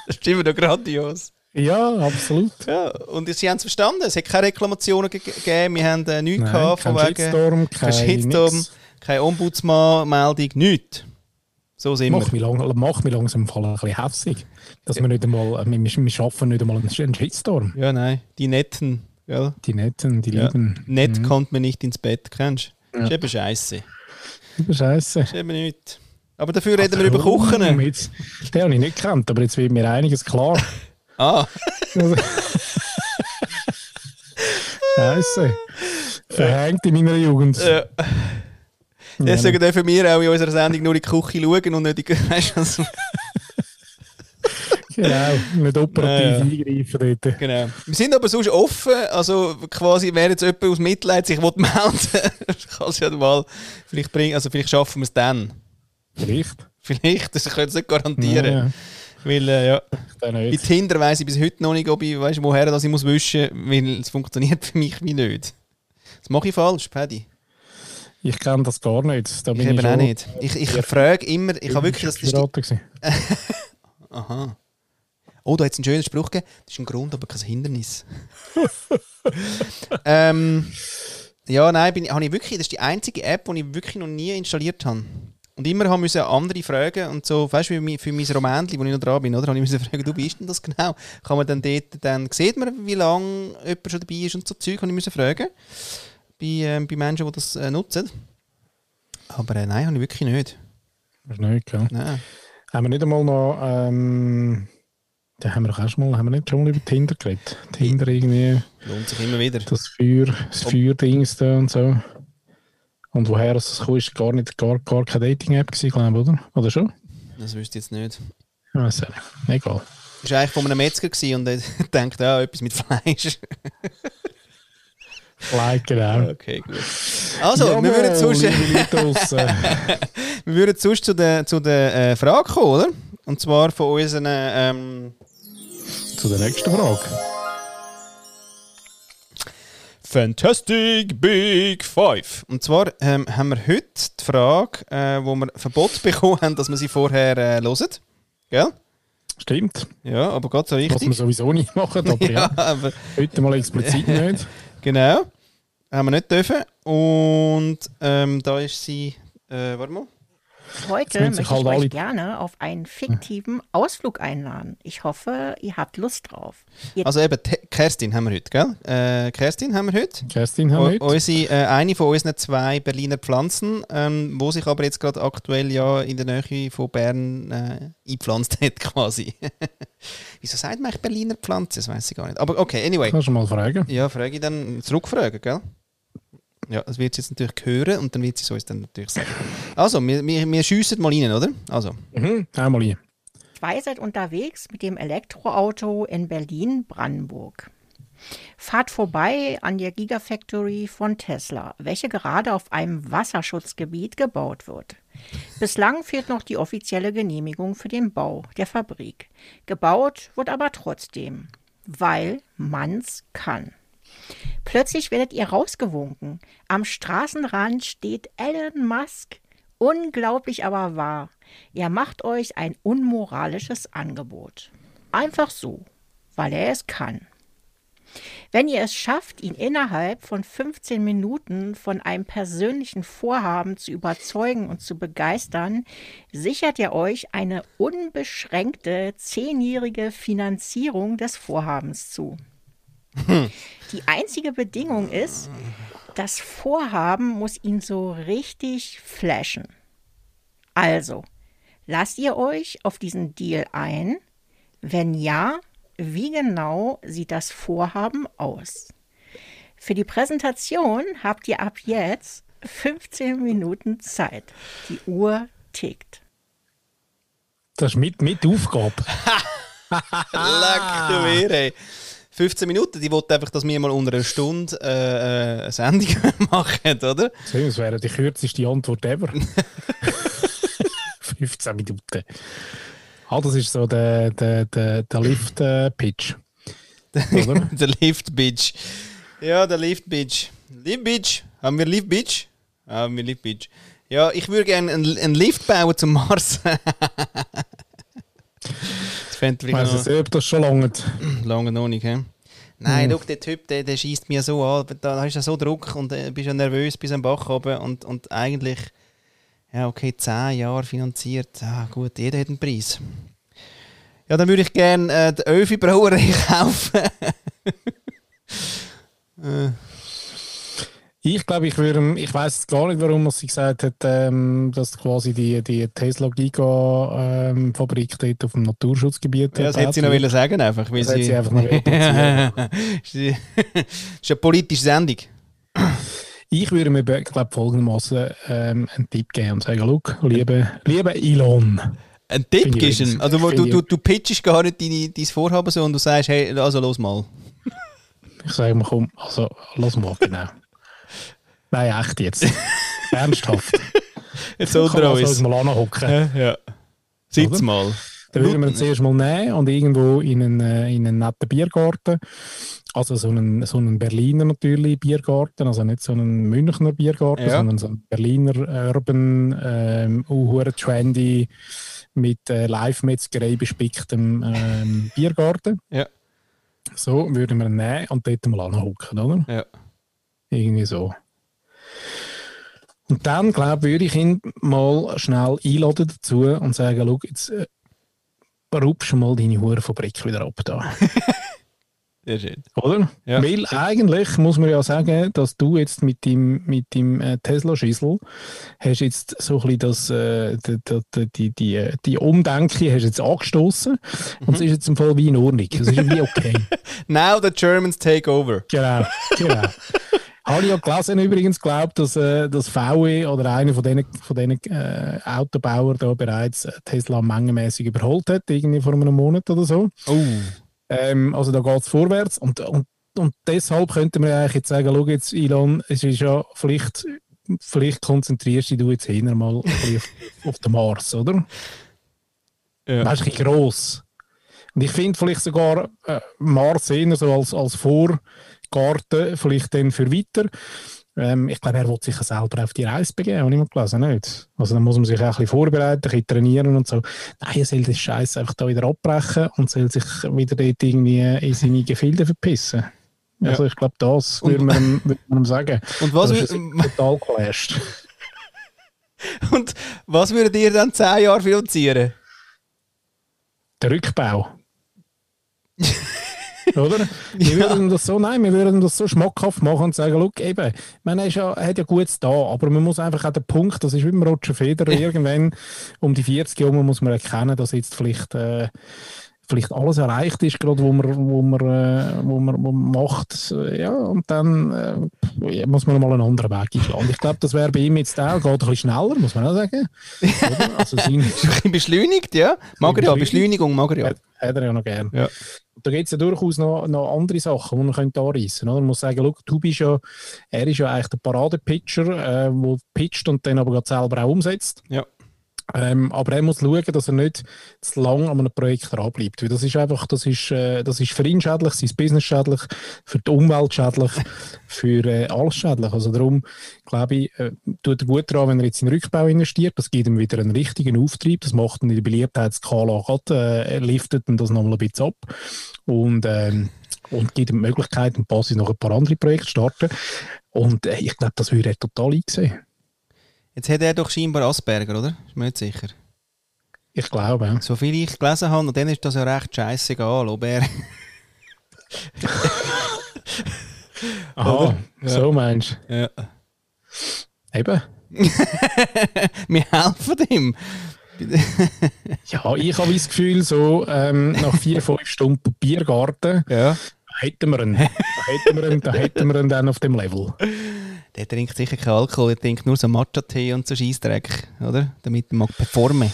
A: Das ist immer noch grandios.
B: Ja, absolut.
A: Ja, und sie haben es verstanden. Es hat keine Reklamationen ge- gegeben. Wir haben äh, nichts
B: Nein,
A: gehabt
B: kein
A: von wegen...
B: Shitstorm,
A: Kein
B: kein
A: Shitstorm,
B: nix.
A: Keine Ombudsmann-Meldung, nichts. So sind wir.
B: Macht mich, lang, macht mich langsam Fall ein bisschen hässlich, dass wir nicht einmal, wir, wir schaffen nicht einmal einen Shitstorm.
A: Ja, nein, die Netten. Gell?
B: Die Netten, die
A: Ja.
B: Lieben.
A: Nett
B: Mhm.
A: kommt man nicht ins Bett, kennst du?
B: Ja.
A: Ist eben scheiße.
B: Das Scheiße.
A: Ist eben nichts. Aber dafür reden wir über Kuchen.
B: Jetzt, den habe ich nicht gekannt, aber jetzt wird mir einiges klar.
A: Ah,
B: Scheiße. Verhängt in meiner Jugend.
A: äh, deswegen dürfen wir auch in unserer Sendung nur in die Küche schauen und nicht in die... Weißt also,
B: Genau, nicht operativ
A: Ja,
B: eingreifen dort.
A: genau. Wir sind aber sonst offen, also quasi, wer jetzt jemand aus Mitleid sich will melden kann es ja mal vielleicht bringen, also vielleicht schaffen wir es dann.
B: Vielleicht.
A: Vielleicht, das ich jetzt nicht garantieren.
B: Ja, ja.
A: Weil, äh, ja, bei. Tinder weiss ich bis heute noch nicht, ob ich, weißt, woher das ich muss wischen muss, weil es funktioniert für mich wie nicht. Das mache ich falsch, Paddy.
B: Ich kenne das gar nicht. Da
A: Ich eben
B: ich
A: auch nicht. Ich, ich frage immer, ich habe wirklich das... ist aha. Oh, da hat es einen schönen Spruch gegeben. Das ist ein Grund, aber kein Hindernis. ähm, ja, nein, bin, habe ich wirklich, das ist die einzige App, die ich wirklich noch nie installiert habe. Und immer haben müssen andere fragen und so, weißt du, für mein, für mein Romänchen, wo ich noch dran bin, oder? Habe ich müssen fragen, du, wie ist denn das genau? Kann man dann dort, dann sieht man, wie lange jemand schon dabei ist und so Zeug, habe ich müssen fragen. Bei, ähm, bei Menschen, die das äh, nutzen. Aber äh, nein, habe ich wirklich nicht.
B: Das ist nicht, gell?
A: Nein.
B: Haben wir nicht einmal noch, ähm, da haben wir doch auch schon mal, haben wir nicht schon mal über Tinder geredet? Tinder irgendwie,
A: Lohnt sich immer wieder.
B: das Feuer, das Feuerdings da und so. Und woher es kam, ist gar nicht, gar, gar keine Dating-App gewesen, glaube ich, oder? Oder schon?
A: Das wüsste ich jetzt nicht.
B: Nicht. Egal.
A: Das war eigentlich von einem Metzger gewesen und er denkt, ja, etwas mit Fleisch.
B: Like, genau.
A: Okay, gut. Also, wir würden sonst, wir würden sonst zu der, zu der äh, Frage kommen, oder? Und zwar von unseren. Ähm,
B: Zu der nächsten Frage.
A: Fantastic Big Five. Und zwar ähm, haben wir heute die Frage, äh, wo wir Verbot bekommen haben, dass wir sie vorher äh, hören. Gell?
B: Stimmt.
A: Ja, aber gerade so
B: Was wir
A: richtig.
B: sowieso nicht machen, aber ja,
A: ja, aber
B: heute mal explizit nicht.
A: Genau. Haben wir nicht dürfen. Und ähm, da ist sie, äh, warte mal.
C: Heute möchte ich halt euch gerne auf einen fiktiven Ausflug einladen. Ich hoffe, ihr habt Lust drauf. Ihr
A: also eben, Kerstin haben wir heute, gell? Äh, Kerstin haben wir heute.
B: Kerstin haben wir heute.
A: Unsere, äh, eine von unseren zwei Berliner Pflanzen, ähm, wo sich aber jetzt gerade aktuell ja in der Nähe von Bern äh, eingepflanzt hat, quasi. Wieso sagt man eigentlich Berliner Pflanze? Das weiß ich gar nicht. Aber okay, anyway.
B: Kannst du mal fragen?
A: Ja, frage ich dann zurückfragen, gell? Ja, das wird sie jetzt natürlich hören und dann wird sie es uns dann natürlich sagen. Also, wir, wir, wir schiessen mal rein, oder? Also.
B: Mhm, einmal rein.
C: Zwei seid unterwegs mit dem Elektroauto in Berlin-Brandenburg. Fahrt vorbei an der Gigafactory von Tesla, welche gerade auf einem Wasserschutzgebiet gebaut wird. Bislang fehlt noch die offizielle Genehmigung für den Bau der Fabrik. Gebaut wird aber trotzdem, weil man's kann. Plötzlich werdet ihr rausgewunken. Am Straßenrand steht Elon Musk. Unglaublich aber wahr. Er macht euch ein unmoralisches Angebot. Einfach so, weil er es kann. Wenn ihr es schafft, ihn innerhalb von 15 Minuten von einem persönlichen Vorhaben zu überzeugen und zu begeistern, sichert er euch eine unbeschränkte zehnjährige Finanzierung des Vorhabens zu. Die einzige Bedingung ist, das Vorhaben muss ihn so richtig flashen. Also, lasst ihr euch auf diesen Deal ein? Wenn ja, wie genau sieht das Vorhaben aus? Für die Präsentation habt ihr ab jetzt 15 Minuten Zeit. Die Uhr tickt.
B: Das ist mit, mit Aufgabe.
A: Leck du Ehre. 15 Minuten, die wollte einfach, dass wir mal unter einer Stunde äh, äh eine Sendung machen, oder?
B: Das wäre die kürzeste Antwort ever. 15 Minuten. Ah, das ist so der, der, der, der Lift-Pitch.
A: Oder? der Lift-Bitch. Ja, der Lift-Bitch. Lift-Bitch. Haben wir Lift-Bitch? Haben wir Lift-Bitch. Ja, ich würde gerne einen, einen Lift bauen zum Mars.
B: Fände ich weiß noch... ob das schon lange.
A: lange noch nicht, he? Nein, mhm. schau, der Typ, der, der schießt mir so an. Da hast du so Druck und äh, bist ja nervös bis am Bach oben und, und eigentlich, ja, okay, 10 Jahre finanziert. Ah, gut, jeder hat einen Preis. Ja, dann würde ich gerne äh, die Öfi Brauerei kaufen.
B: äh. Ich glaube, ich würde, ich weiß gar nicht, warum sie gesagt hat, ähm, dass quasi die, die Tesla Giga ähm, Fabrik dort auf dem Naturschutzgebiet.
A: Ja, das hätte sie noch wollen sagen einfach, weil
B: das
A: sie,
B: sie einfach noch Das
A: ist eine politische Sendung.
B: Ich würde mir, glaube folgendermaßen ähm, einen Tipp geben und sagen, look, liebe, liebe Elon.
A: Ein Tipp gibst du Also wo du, du, du pitchst gar nicht deine, dein Vorhaben so und du sagst, hey, also los mal.
B: Ich sage mal, komm, also los mal, genau. Nein, echt jetzt. Ernsthaft.
A: Jetzt unter
B: uns. Also mal anhocken.
A: Ja, ja. Sitz mal.
B: Dann würden wir ihn zuerst mal nehmen und irgendwo in einen, äh, in einen netten Biergarten, also so einen, so einen Berliner natürlich Biergarten, also nicht so einen Münchner Biergarten, ja. sondern so einen Berliner Urban, ähm, uh, trendy, mit äh, Live-Metzgerei bespicktem ähm, Biergarten.
A: Ja.
B: So würden wir ihn nehmen und dort mal anhocken, oder?
A: Ja.
B: Irgendwie so. Und dann, glaube ich, würde ich ihn mal schnell einladen dazu und sagen, schau, jetzt äh, rupst mal deine Hurenfabrik wieder ab da.
A: Sehr schön.
B: Oder? Ja. Weil eigentlich muss man ja sagen, dass du jetzt mit dem, mit dem äh, Tesla-Schüssel hast jetzt so ein bisschen das, äh, die, die, die, die Umdenke hast jetzt angestoßen mhm. und es ist jetzt im Fall wie in Ordnung. Es ist wie okay.
A: Now the Germans take over.
B: Genau, genau. Habe ich ja gelesen übrigens, glaubt, dass, äh, dass VW oder einer von diesen, von diesen äh, Autobauern da bereits Tesla mengenmäßig überholt hat, irgendwie vor einem Monat oder so.
A: Oh.
B: Ähm, also da geht es vorwärts und, und, und deshalb könnte man eigentlich jetzt sagen, schau jetzt Elon, es ist ja vielleicht, vielleicht konzentrierst du jetzt hinter mal auf, auf den Mars, oder? Ja. Das ist ein gross. Und ich finde vielleicht sogar äh, Mars eher so als, als Vor- Garten, vielleicht dann für weiter. Ähm, ich glaube, er will sich selber auf die Reise begeben, habe ich mal gelesen, nicht? Also dann muss man sich auch ein bisschen vorbereiten, ein bisschen trainieren und so. Nein, er soll das Scheiß einfach da wieder abbrechen und soll sich wieder dort irgendwie in seine Gefilde verpissen. Also ich glaube, das würde man, ihm- würde man sagen.
A: Und was,
B: Das ist total clashed.
A: und was würdet ihr dann 10 Jahre finanzieren?
B: Der Rückbau. Oder? Wir würden das so, nein, wir würden das so schmackhaft machen und sagen, look, eben, ich meine, er, ist ja, er hat ja Gutes da, aber man muss einfach auch den Punkt, das ist wie beim Roger Federer, irgendwann um die 40 Jahre muss man erkennen, dass jetzt vielleicht, äh, vielleicht alles erreicht ist, gerade wo man, wo man, äh, wo man, wo man macht, ja, und dann äh, muss man mal einen anderen Weg einschlagen. Ich glaube, das wäre bei ihm jetzt auch, geht ein bisschen schneller, muss man auch sagen. Oder? Also sein,
A: ein bisschen beschleunigt, ja? Mag er ja. Beschleunigung mag er ja.
B: hat er ja noch gern.
A: Ja.
B: Da gibt es ja durchaus noch, noch andere Sachen, die man könnte anreissen könnte. Man muss sagen, schau, du bist ja, er ist ja eigentlich der Paradepitcher, äh, der pitcht und dann aber selber auch umsetzt.
A: Ja.
B: Ähm, aber er muss schauen, dass er nicht zu lang an einem Projekt dranbleibt. Weil das ist einfach, das ist, äh, das ist für ihn schädlich, sein Business schädlich, für die Umwelt schädlich, für äh, alles schädlich. Also darum, glaube ich, äh, tut er gut daran, wenn er jetzt in den Rückbau investiert. Das gibt ihm wieder einen richtigen Auftrieb. Das macht ihn in der Beliebtheitsskala gerade, äh, liftet ihn das nochmal ein bisschen ab. Und, ähm, und gibt ihm die Möglichkeit, und Basis noch ein paar andere Projekte zu starten. Und äh, ich glaube, das würde er total einsehen.
A: Jetzt hat er doch scheinbar Asperger, oder? Ist mir nicht sicher.
B: Ich glaube, ja.
A: So viel ich gelesen habe, und dann ist das ja recht scheißegal, ob er...
B: Aha,
A: Ja.
B: so meinst
A: ja.
B: Eben.
A: Wir helfen ihm.
B: Ja, ich habe das Gefühl, so ähm, nach vier, fünf Stunden Biergarten
A: Ja.
B: da hätten wir ihn. Da hätten wir ihn, da hätten wir ihn dann auf dem Level.
A: Der trinkt sicher keinen Alkohol, der trinkt nur so Matcha-Tee und so Scheissdreck, oder? Damit er mag performen.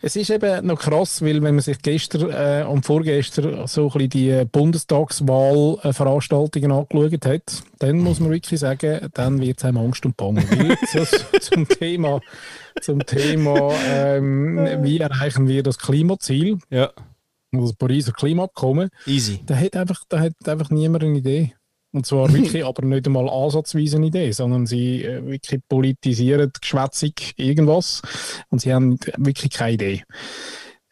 B: Es ist eben noch krass, weil wenn man sich gestern äh, und vorgestern so ein bisschen die Bundestagswahlveranstaltungen angeschaut hat, dann muss man wirklich sagen, dann wird es einem Angst und Bange. Zum Thema, zum Thema ähm, wie erreichen wir das Klimaziel,
A: Ja.
B: das Pariser Klimaabkommen,
A: Easy.
B: da hat einfach, da hat einfach niemand eine Idee. Und zwar wirklich, aber nicht einmal ansatzweise eine Idee, sondern sie äh, wirklich politisieren geschwätzig irgendwas und sie haben wirklich keine Idee.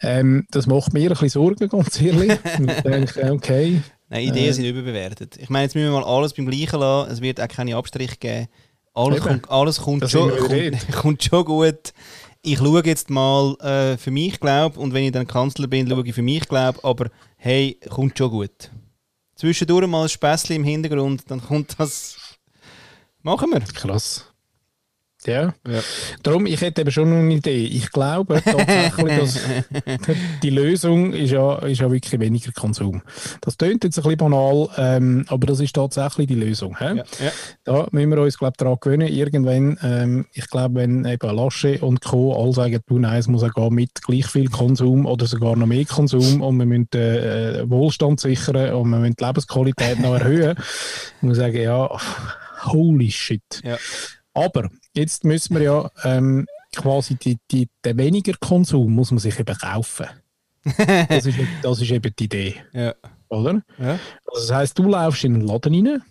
B: Ähm, das macht mir ein bisschen Sorgen, ganz ehrlich. Und ich denke, okay,
A: Nein, Ideen
B: Äh.
A: sind überbewertet. Ich meine, jetzt müssen wir mal alles beim Gleichen lassen. Es wird auch keine Abstriche geben. Alles,
B: Eben.
A: kommt, alles kommt, schon, kommt, kommt schon gut. Ich schaue jetzt mal äh, für mich, glaube und wenn ich dann Kanzler bin, schaue ich für mich, glaube aber hey, kommt schon gut. Zwischendurch mal ein Späßchen im Hintergrund, dann kommt das. Machen wir.
B: krass. Ja.
A: Ja.
B: Darum, ich hätte eben schon noch eine Idee. Ich glaube tatsächlich, dass die Lösung ist ja, ist ja wirklich weniger Konsum. Das klingt jetzt ein bisschen banal, ähm, aber das ist tatsächlich die Lösung.
A: Ja, ja.
B: Da müssen wir uns, glaube ich, daran gewöhnen. Irgendwann, ähm, ich glaube, wenn eben Lasche und Co. alle sagen, du, nein, es muss auch gehen mit gleich viel Konsum oder sogar noch mehr Konsum und wir müssen äh, Wohlstand sichern und wir müssen die Lebensqualität noch erhöhen, muss ich sagen, ja, holy shit. Aber jetzt müssen wir ja ähm, quasi die, die, den weniger Konsum muss man sich eben kaufen. Das ist, eben- das ist eben die Idee,
A: Ja.
B: oder?
A: Ja.
B: Also das heisst, du laufst in einen Laden rein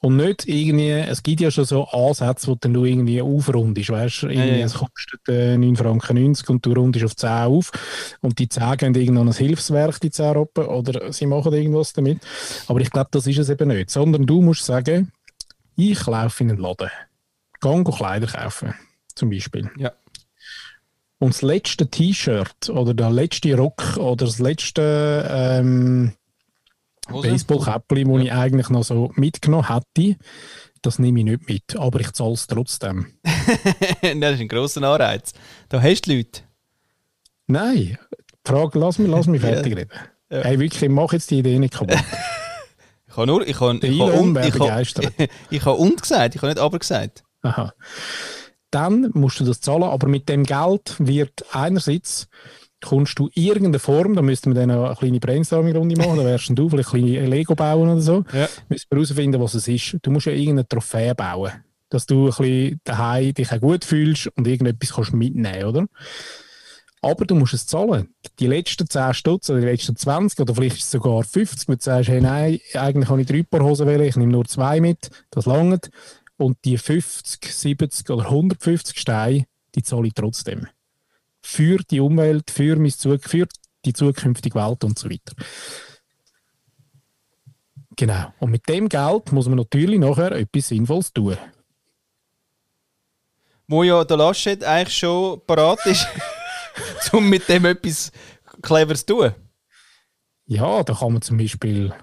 B: und nicht irgendwie, es gibt ja schon so Ansätze, wo dann du irgendwie aufrundest, weißt du,
A: Ja, ja, ja.
B: es kostet äh, 9 Franken 90 und du rundest auf 10 auf und die 10 gehen irgendwann ein Hilfswerk, die 10 Rappen, oder sie machen irgendwas damit. Aber ich glaube, das ist es eben nicht, sondern du musst sagen, ich laufe in einen Laden, gehe Kleider kaufen, zum Beispiel.
A: Ja.
B: Und das letzte T-Shirt oder der letzte Rock oder das letzte ähm? Baseballkäppli, das ich eigentlich noch so mitgenommen hätte, das nehme ich nicht mit, aber ich zahle es trotzdem.
A: das ist ein grosser Anreiz. Da hast du Leute.
B: Nein, die Frage, lass mich, lass mich
A: Ja.
B: fertig reden.
A: Ja.
B: Hey, wirklich, ich mache jetzt die Idee nicht kaputt.
A: Ich habe nur. Ich habe, ich habe, und, ich habe, ich habe und gesagt, ich habe nicht aber gesagt.
B: Aha. Dann musst du das zahlen, aber mit dem Geld wird einerseits kommst du irgendeine Form, da müssten wir dann eine kleine Brainstorming-Runde machen, da wärst du vielleicht ein kleines Lego bauen oder so.
A: Ja.
B: Müssen wir herausfinden, was es ist. Du musst ja irgendeine Trophäe bauen, dass du ein bisschen daheim dich auch gut fühlst und irgendetwas kannst mitnehmen, oder? Aber du musst es zahlen. Die letzten 10 Stutz oder die letzten 20 oder vielleicht sogar 50, wenn du sagst, hey, nein, eigentlich habe ich drei Paar Hosen wählen, ich nehme nur zwei mit, das langt. Und die 50, 70 oder 150 Steine, die zahle ich trotzdem. Für die Umwelt, für, mein Zug für die zukünftige Welt und so weiter. Genau. Und mit dem Geld muss man natürlich nachher etwas Sinnvolles tun.
A: Wo ja der Laschet eigentlich schon parat ist, um mit dem etwas Cleveres zu tun.
B: Ja, da kann man zum Beispiel.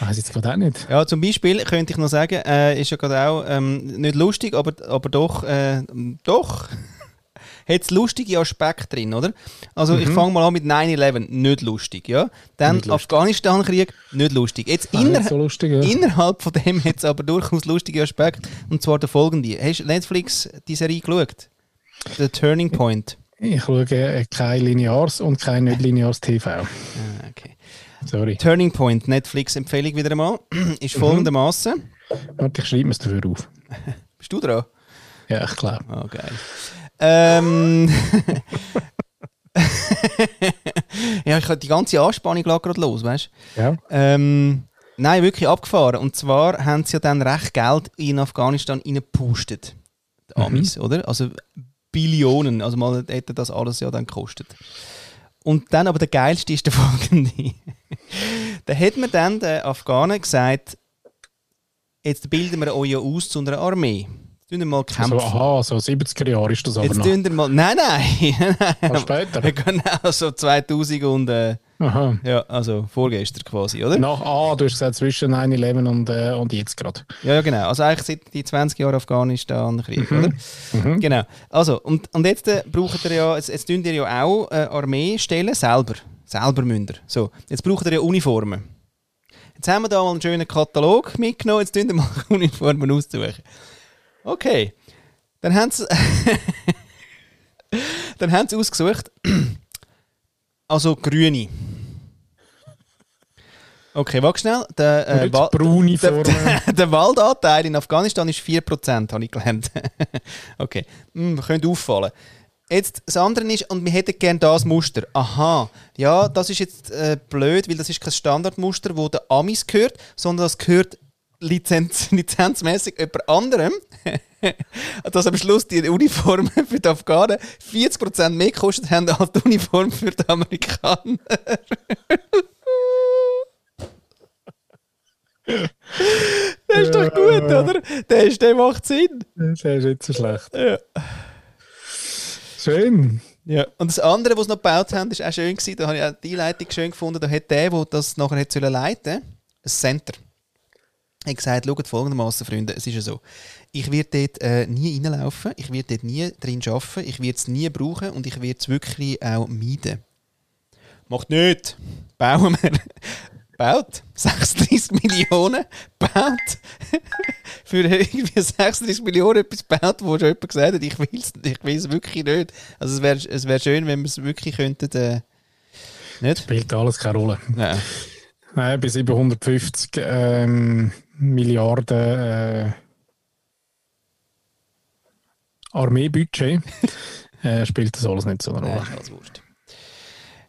B: Weiß jetzt gerade auch nicht.
A: Ja, zum Beispiel könnte ich noch sagen, äh, ist ja gerade auch ähm, nicht lustig, aber, aber doch, äh, doch, hat es lustige Aspekte drin, oder? Also ich fange mal an mit 9-11, nicht lustig, ja? Dann. Afghanistan-Krieg, nicht lustig. Jetzt
B: Auch
A: inner
B: so lustig, ja.
A: innerhalb von dem hat es aber durchaus lustige Aspekte, und zwar der folgende. Hast du Netflix die Serie geschaut? The Turning Point.
B: Ich schaue äh, kein Lineares und kein nicht lineares TV. Sorry.
A: Turning Point, Netflix-Empfehlung wieder einmal, ist folgendermaßen.
B: Warte, ich schreibe mir es dafür auf.
A: Bist du dran?
B: Ja, ich glaube.
A: Oh, geil. Ähm. ja, ich habe die ganze Anspannung lag gerade los, weißt du?
B: Ja.
A: Ähm, nein, wirklich abgefahren. Und zwar haben sie ja dann recht Geld in Afghanistan reingepustet. Die Amis, oder? Also Billionen. Also mal hätte das alles ja dann gekostet. Und dann aber der geilste ist der folgende. da hat mir dann der Afghanen gesagt, jetzt bilden wir euch ja aus zu einer Armee. Tun wir mal kämpfen.
B: So, aha, so 70er Jahre ist das aber
A: Jetzt
B: noch.
A: wir mal. Nein, nein.
B: Noch später.
A: genau, so 2000 und. Äh,
B: Aha.
A: ja, also vorgestern quasi, oder?
B: Nach, ah, du hast gesagt zwischen 9-11 und, äh, und jetzt gerade.
A: Ja, ja, genau. Also eigentlich seit die 20 Jahre Afghanistan-Krieg, oder?
B: Mhm.
A: Genau. Also, und, und jetzt äh, braucht ihr ja, jetzt, jetzt tun ihr ja auch äh, Armee stellen, selber. Selber münder. So, jetzt braucht ihr ja Uniformen. Jetzt haben wir da mal einen schönen Katalog mitgenommen, jetzt tun wir mal Uniformen aussuchen. Okay. Dann haben sie. dann haben sie ausgesucht. Also grüne. Okay, warte schnell. Der, äh, Wa-
B: braune
A: der, der, der Waldanteil in Afghanistan ist 4%, habe ich gelernt. okay, hm, könnte auffallen. Jetzt, das andere ist, und wir hätten gerne das Muster. Aha, ja, das ist jetzt äh, blöd, weil das ist kein Standardmuster, wo der Amis gehört, sondern das gehört lizenz, lizenzmäßig jemand anderem. dass am Schluss die Uniformen für die Afghanen 40% mehr gekostet haben als die Uniform für die Amerikaner. das ist doch gut, oder? Der, ist, der macht Sinn.
B: Das ist nicht so schlecht.
A: Ja.
B: Schön.
A: Ja. Und das andere, was sie noch gebaut haben, ist auch schön gewesen. Da habe ich auch die Leitung schön gefunden. Da hat der, der das nachher sollen leiten, ein Center. Er hat gesagt, schaut folgendermaßen, Freunde, es ist ja so. Ich werde dort äh, nie reinlaufen, ich werde dort nie drin arbeiten, ich werde es nie brauchen und ich werde es wirklich auch meiden. Macht nicht. Bauen wir. Baut. 36 Millionen. Baut. Für irgendwie 36 Millionen etwas baut, wo schon jemand gesagt hat, ich will es ich will's wirklich nicht. Also es wäre es wär schön, wenn wir es wirklich könnten. Äh, nicht?
B: Spielt alles keine Rolle.
A: Nein.
B: Nein, bei 750 ähm, Milliarden äh, Armeebudget äh, spielt das alles nicht so eine Rolle.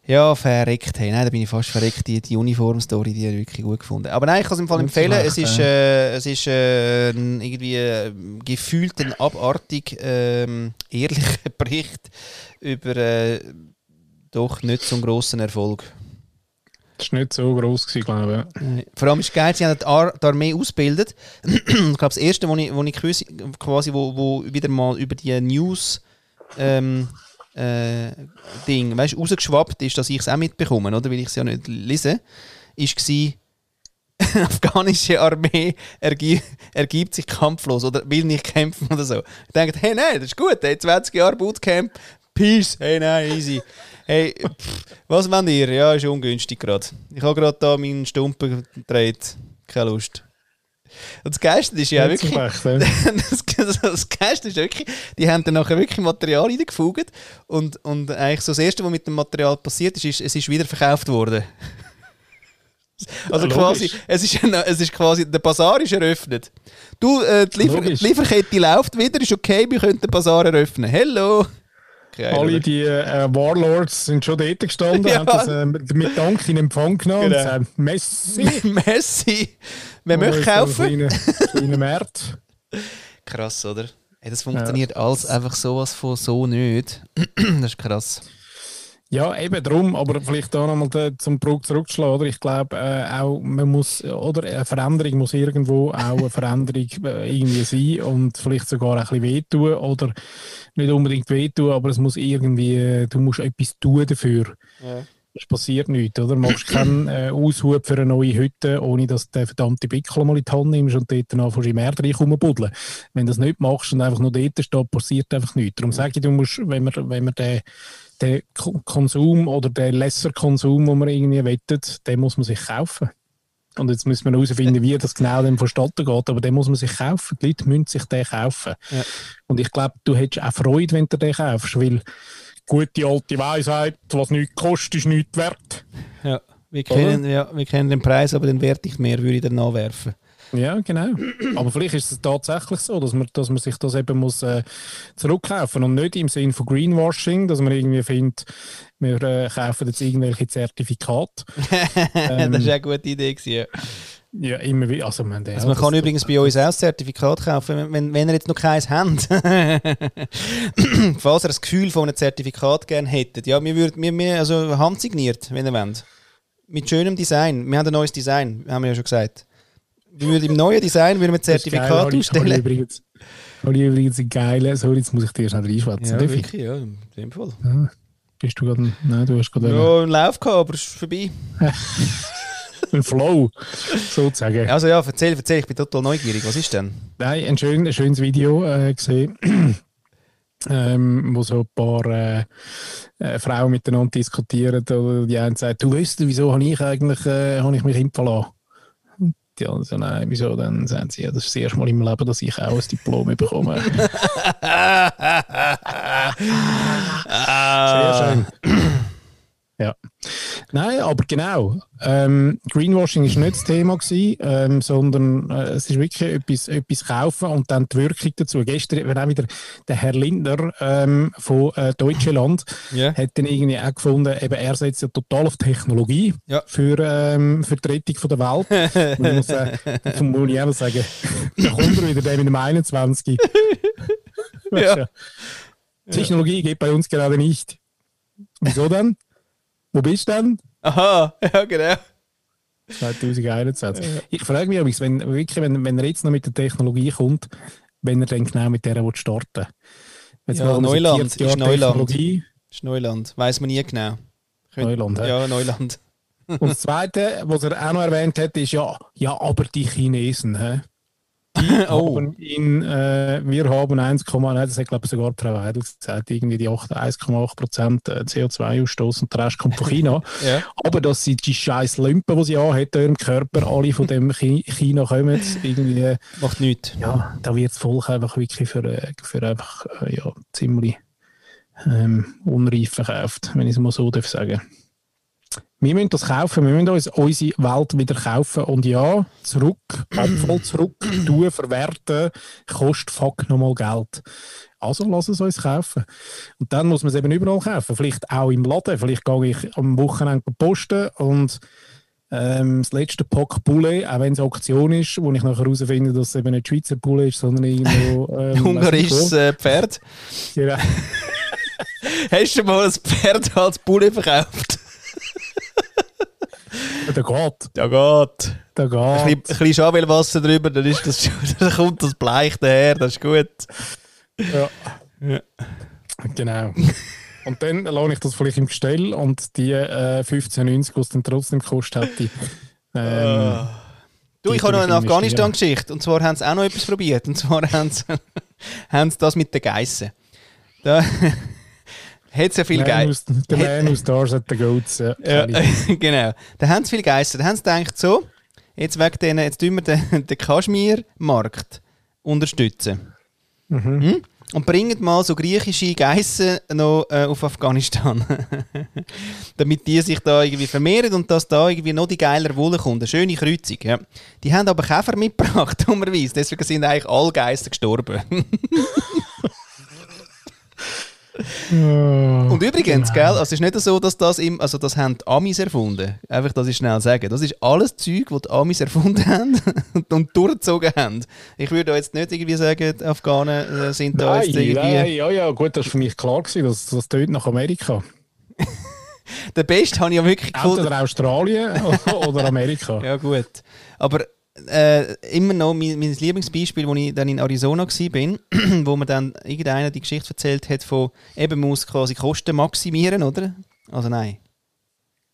A: Ja, verreckt. Hey. Nein, da bin ich fast verreckt. Die, die Uniform-Story, die habe ich wirklich gut gefunden. Aber nein, ich kann es im Fall empfehlen. Es ist, äh, es ist äh, irgendwie äh, gefühlt ein abartig ähm, ehrlicher Bericht über äh, doch nicht so einen grossen Erfolg.
B: Das war nicht so gross, gewesen, glaube ich.
A: Vor allem ist geil, sie haben die, Ar die Armee ausgebildet. ich glaube, das erste, wo ich, wo ich quasi, wo, wo wieder mal über die News ähm, äh, Ding, rausgeschwappt ist, dass ich es auch mitbekomme, oder? Weil ich es ja nicht lese, ist gsi afghanische Armee ergi ergibt sich kampflos oder will nicht kämpfen oder so. Ich denke, hey, nein, das ist gut, hey, 20 Jahre Bootcamp, Peace, hey, nein, easy. Hey, pff, was wollt ihr? Ja, ist ungünstig gerade. Ich habe gerade da meinen Stumpen gedreht. Keine Lust. Und das Geilste ist ja wirklich, das, das, Geilste ist wirklich, die haben dann nachher wirklich Material reingefugt und, und eigentlich so das Erste, was mit dem Material passiert ist, ist, es ist wieder verkauft worden. Also
B: Ja,
A: quasi, es ist, es ist quasi, der Bazar ist eröffnet. Du, äh, die, Liefer die Lieferkette läuft wieder, ist okay, wir können den Bazar eröffnen. Hello! Geil,
B: Alle die äh, Warlords sind schon dort gestanden,
A: Ja.
B: haben das äh, mit Dank in Empfang genommen
A: Genau.
B: und gesagt, Messi.
A: Messi! Wer möchte kaufen?
B: Kleine, kleine Markt.
A: Krass, oder? Hey, das funktioniert alles einfach sowas von so nicht. das ist krass.
B: Ja, eben drum, aber vielleicht da nochmal zum Brug zurückzuschlagen, oder? Ich glaube, äh, auch, man muss, oder eine Veränderung muss irgendwo auch eine Veränderung äh, irgendwie sein und vielleicht sogar ein bisschen wehtun oder nicht unbedingt wehtun, aber es muss irgendwie, äh, du musst etwas tun dafür. Ja. Es passiert nichts, oder? Du machst keinen äh, Aushub für eine neue Hütte, ohne dass du den verdammten Pickel mal in die Hand nimmst und dort dann anfängst im Erdreich rumbuddeln. Wenn du das nicht machst und einfach nur dort steht, passiert einfach nichts. Darum sage ich, du musst, wenn man, wenn man den, den Konsum oder den Lesser-Konsum, den man irgendwie wettet, den muss man sich kaufen. Und jetzt müssen wir herausfinden, wie das genau dann vonstatten geht. Aber den muss man sich kaufen. Die Leute müssen sich den kaufen. Ja. Und ich glaube, du hättest auch Freude, wenn du den kaufst, weil gute alte Weisheit, was nichts kostet, ist nichts wert.
A: Ja, wir kennen, ja, wir kennen den Preis, aber den Wert nicht mehr, würde ich dann nachwerfen.
B: Ja, genau. Aber vielleicht ist es tatsächlich so, dass man, dass man sich das eben muss äh, zurückkaufen und nicht im Sinne von Greenwashing, dass man irgendwie findet, wir äh, kaufen jetzt irgendwelche Zertifikate.
A: ähm, das war eine gute Idee. Gewesen, ja.
B: Ja, immer wieder. Also man,
A: also man kann übrigens bei uns auch ein Zertifikat kaufen, wenn, wenn ihr jetzt noch keins habt. Falls ihr das Gefühl von einem Zertifikat gerne hättet. Ja, wir würden, wir, wir, also handsigniert, wenn ihr wollt. Mit schönem Design. Wir haben ein neues Design, haben wir ja schon gesagt. Wir würden im neuen Design würden wir ein Zertifikat geil, ausstellen. Habe ich, übrigens,
B: ich übrigens ein geiles, sorry, jetzt muss ich dir schnell reinschwatzen.
A: Ja, wirklich, ja, in dem Fall.
B: Ja. Bist du gerade, nein, du hast gerade...
A: Ja, einen Lauf gehabt, aber es ist vorbei.
B: ein Flow, sozusagen.
A: Also ja, erzähl, erzähl, ich bin total neugierig. Was ist denn?
B: Nein, ein, schön, ein schönes Video äh, gesehen, ähm, wo so ein paar äh, äh, Frauen miteinander diskutieren. Oder die eine sagt, du weißt, wieso habe ich eigentlich äh, hab ich mich impfen? Die anderen so, nein, wieso? Dann sagen sie, ja, das ist das erste Mal im Leben, dass ich auch ein Diplom bekomme. Sehr schön. Ja. Nein, aber genau. Ähm, Greenwashing ist nicht das Thema gewesen, ähm, sondern äh, es ist wirklich etwas, etwas kaufen und dann die Wirkung dazu. Gestern war auch wieder der Herr Lindner ähm, von äh, Deutschland yeah. hat dann irgendwie auch gefunden, eben er setzt ja total auf Technologie ja. für, ähm, für die Rettung von der Welt. und ich muss, äh, muss ich auch sagen, da kommt er wieder, der mit dem 21. ja. Technologie geht bei uns gerade nicht. Wieso dann? Wo bist du denn?
A: Aha, ja, genau.
B: 2021. Ja. Ich frage mich, wenn, wirklich, wenn, wenn er jetzt noch mit der Technologie kommt, wenn er dann genau mit der starten
A: will. Ja, Neuland. Ist Neuland. Ist Neuland. Weiß man nie genau.
B: Neuland,
A: ja. ja, Neuland.
B: Und das Zweite, was er auch noch erwähnt hat, ist ja, ja, aber die Chinesen. He? Die oh. haben in, äh, wir haben 1, das hat glaube ich sogar Frau Weidel gesagt, irgendwie die 1,8 Prozent äh, CO2-Ausstoß und der Rest kommt von China. ja. Aber dass sie die scheiß Lampen, die sie anhat, im Körper, alle von dem China kommen, irgendwie...
A: Macht nichts.
B: Ja, da wird das Volk einfach wirklich für, äh, für einfach, äh, ja, ziemlich ähm, unreif verkauft, wenn ich es mal so darf sagen wir müssen das kaufen, wir müssen uns unsere Welt wieder kaufen und ja, zurück, Abfall zurück, tun, verwerten, kostet fuck nochmal Geld. Also lass es uns kaufen. Und dann muss man es eben überall kaufen, vielleicht auch im Laden, vielleicht gehe ich am Wochenende posten und ähm, das letzte Pack Poulet, auch wenn es Auktion ist, wo ich nachher herausfinde, dass es eben nicht Schweizer Poulet ist, sondern irgendwo...
A: Ähm, Ungarisches äh, Pferd. Genau. Hast du mal ein Pferd als Poulet verkauft?
B: Der geht.
A: Der geht.
B: Der geht.
A: Ein bisschen, Schawelwasser drüber, dann, ist das, dann kommt das Bleich daher, das ist gut.
B: Ja. ja. Genau. Und dann lohne ich das vielleicht im Gestell und die äh, 15,90, die es dann trotzdem gekostet hätte. Ähm,
A: uh. Du, ich habe noch eine Afghanistan-Geschichte. Und zwar haben sie auch noch etwas probiert. Und zwar haben sie, haben sie das mit den Geissen. Da, hat ja viel Geister.
B: Der Man aus Stars at the Goats. Ja,
A: ja genau. Da haben sie viel Geister. Da haben sie gedacht, so, jetzt, wegen denen, jetzt tun wir den, den Kaschmir-Markt unterstützen. Mhm. Hm? Und bringen mal so griechische Geissen noch äh, auf Afghanistan. Damit die sich da irgendwie vermehren und dass da irgendwie noch die geiler Wolle kommt. Eine schöne Kreuzung. Ja. Die haben aber Käfer mitgebracht, dummerweise. Deswegen sind eigentlich alle Geister gestorben. Und übrigens, genau. gell, also es ist nicht so, dass das im, also das haben die Amis erfunden. Einfach, dass ich schnell sagen. Das ist alles Zeug, das die Amis erfunden haben und durchgezogen haben. Ich würde jetzt nicht irgendwie sagen, die Afghanen äh, sind da
B: nein, jetzt irgendwie... Nein, ja, ja, gut, das war für mich klar gewesen, dass das tönt nach Amerika.
A: der Beste habe ich ja wirklich gefunden.
B: Entweder Australien oder Amerika.
A: Ja, gut. Aber äh, immer noch mein, mein Lieblingsbeispiel, wo ich dann in Arizona war, wo mir dann irgendeiner die Geschichte erzählt hat von, eben man muss quasi Kosten maximieren, oder? Also nein.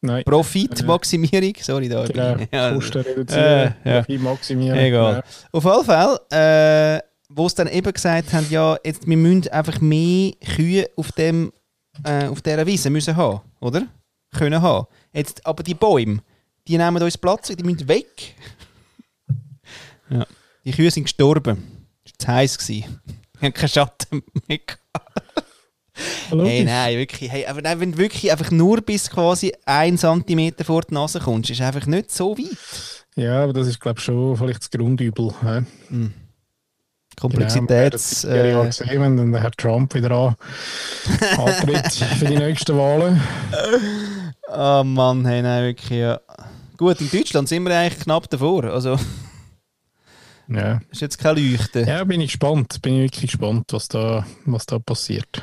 B: Nein.
A: Profitmaximierung, sorry da.
B: Genau,
A: Ja,
B: Kosten reduzieren,
A: Äh, ja.
B: Profit maximieren.
A: Egal. Auf jeden Fall, äh, wo sie dann eben gesagt haben, ja, jetzt, wir müssen einfach mehr Kühe auf, dem, äh, auf dieser Wiese müssen haben, oder? Können haben. Jetzt, aber die Bäume, die nehmen uns Platz, die müssen weg. Ja. Die Kühe sind gestorben. Es war zu heiß. gewesen. Die haben keinen Schatten mehr. Hey, nein, wirklich. Hey, aber nein, wenn du wirklich einfach nur bis quasi 1 cm vor die Nase kommst, ist einfach nicht so weit.
B: Ja, aber das ist, glaube ich, schon vielleicht das Grundübel. hä?
A: Komplexitäts...
B: Genau, wir werden
A: äh,
B: es sehen, wenn dann der Herr Trump wieder an antritt für die nächsten Wahlen.
A: Oh Mann, hey, nein, wirklich, ja. Gut, in Deutschland sind wir eigentlich knapp davor. Also,
B: Ja.
A: ist jetzt kein Leuchten.
B: ja, bin ich gespannt. Bin ich wirklich gespannt, was da, was da passiert.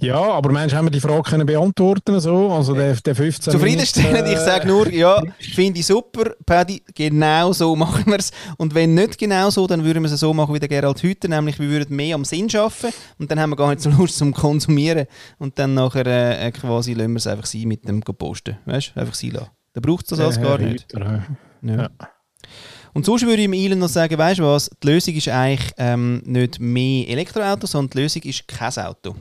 B: Ja. aber Mensch, haben wir die Frage können beantworten so? Also der, der 15
A: Zufriedenstellend,
B: Minuten,
A: ich sage nur, ja, finde ich super, Paddy, genau so machen wir es. Und wenn nicht genau so, dann würden wir es so machen wie der Gerald Hüther, nämlich wir würden mehr am Sinn arbeiten und dann haben wir gar nicht so Lust zum Konsumieren und dann nachher äh, quasi lassen wir es einfach sein mit dem Posten. Weißt du, einfach sein lassen. Dann braucht es das alles gar nicht.
B: Hüter, hä?
A: Ja. Und sonst würde ich im Elon noch sagen, weißt du was, die Lösung ist eigentlich ähm, nicht mehr Elektroautos, sondern die Lösung ist kein Auto.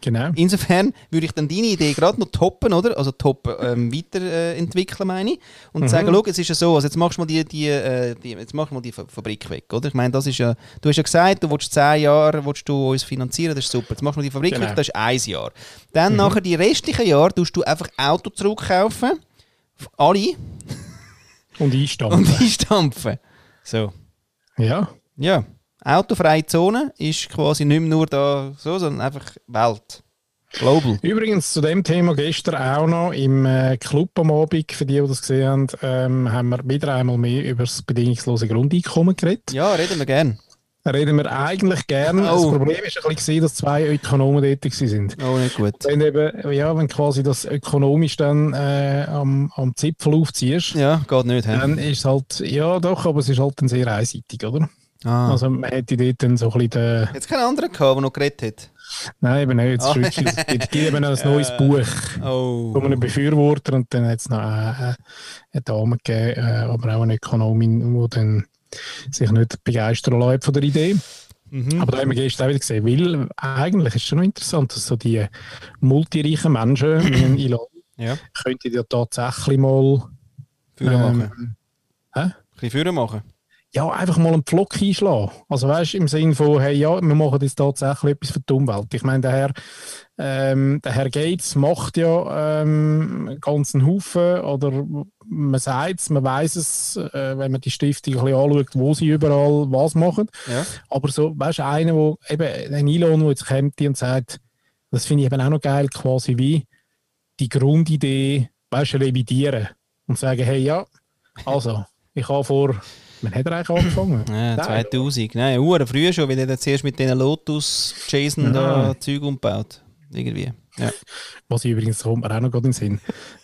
B: Genau.
A: Insofern würde ich dann deine Idee gerade noch toppen, oder? Also toppen, ähm, weiterentwickeln, meine ich. Und sagen, schau, es ist ja so, also jetzt machst du mal die, die, äh, die, jetzt machst du mal die Fa- Fabrik weg, oder? Ich meine, das ist ja, du hast ja gesagt, du willst zehn Jahre willst du uns finanzieren, das ist super. Jetzt machst du mal die Fabrik
B: Genau.
A: weg, das ist ein Jahr. Dann nachher die restlichen Jahre tust du einfach Auto zurückkaufen, alle,
B: Und einstampfen.
A: und einstampfen. So.
B: Ja.
A: Ja, autofreie Zone ist quasi nicht mehr nur da so, sondern einfach Welt. Global.
B: Übrigens zu dem Thema gestern auch noch im äh, Club am Abend, für die, die das gesehen haben, ähm, haben wir wieder einmal mehr über das bedingungslose Grundeinkommen geredet.
A: Ja, reden wir gern.
B: Reden wir eigentlich gerne. Das
A: Oh.
B: Problem ist ein bisschen, dass zwei Ökonomen dort waren.
A: Oh, nicht gut.
B: Wenn eben, ja, wenn quasi das ökonomisch dann äh, am, am Zipfel aufziehst,
A: Ja, geht nicht. He?
B: dann ist es halt, ja doch, aber es ist halt dann sehr einseitig, oder?
A: Ah.
B: Also man hätte dort dann so ein bisschen den,
A: Jetzt keinen anderen gehabt, der noch geredet hat.
B: nein, eben nicht, wirklich, es gibt eben ein neues Buch
A: Oh.
B: von einem Befürworter und dann hat es noch eine, eine Dame gegeben, äh, aber auch eine Ökonomin, die dann sich nicht begeistern lässt von der Idee.
A: Mhm.
B: Aber da haben wir gestern auch wieder gesehen, weil eigentlich ist es schon interessant, dass so die multireichen Menschen wie ein Elon
A: Ja,
B: könnten ja tatsächlich mal
A: Führer machen.
B: ähm, hä?
A: Ein bisschen Führer machen.
B: Ja, einfach mal einen Pflock einschlagen. Also weißt du, im Sinne von, hey, ja, wir machen jetzt tatsächlich etwas für die Umwelt. Ich meine, der Herr, ähm, der Herr Gates macht ja ähm, einen ganzen Haufen oder man sagt es, man weiß es, äh, wenn man die Stiftung ein bisschen anschaut, wo sie überall was machen.
A: Ja.
B: Aber so, weißt du, einer, wo eben ein Elon, der jetzt kommt und sagt, das finde ich eben auch noch geil, quasi wie die Grundidee, weißt du, revidieren und sagen, hey, ja, also, ich habe vor, wann hat er eigentlich angefangen?
A: Ja,
B: Nein.
A: 2000. Nein, Uhr früher schon, weil er zuerst mit diesen Lotus Jason da Zeug umgebaut. Irgendwie. Ja.
B: Was ich übrigens kommt mir auch noch gerade in den Sinn.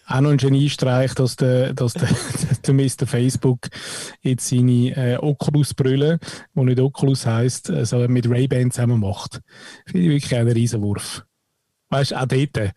B: auch noch ein Geniestreich, dass der, dass der, der Mr. Facebook jetzt seine äh, Oculus-Brille, die nicht Oculus heisst, äh, so mit Ray-Ban zusammen macht. Finde ich wirklich einen Riesenwurf. Weißt du, auch dort.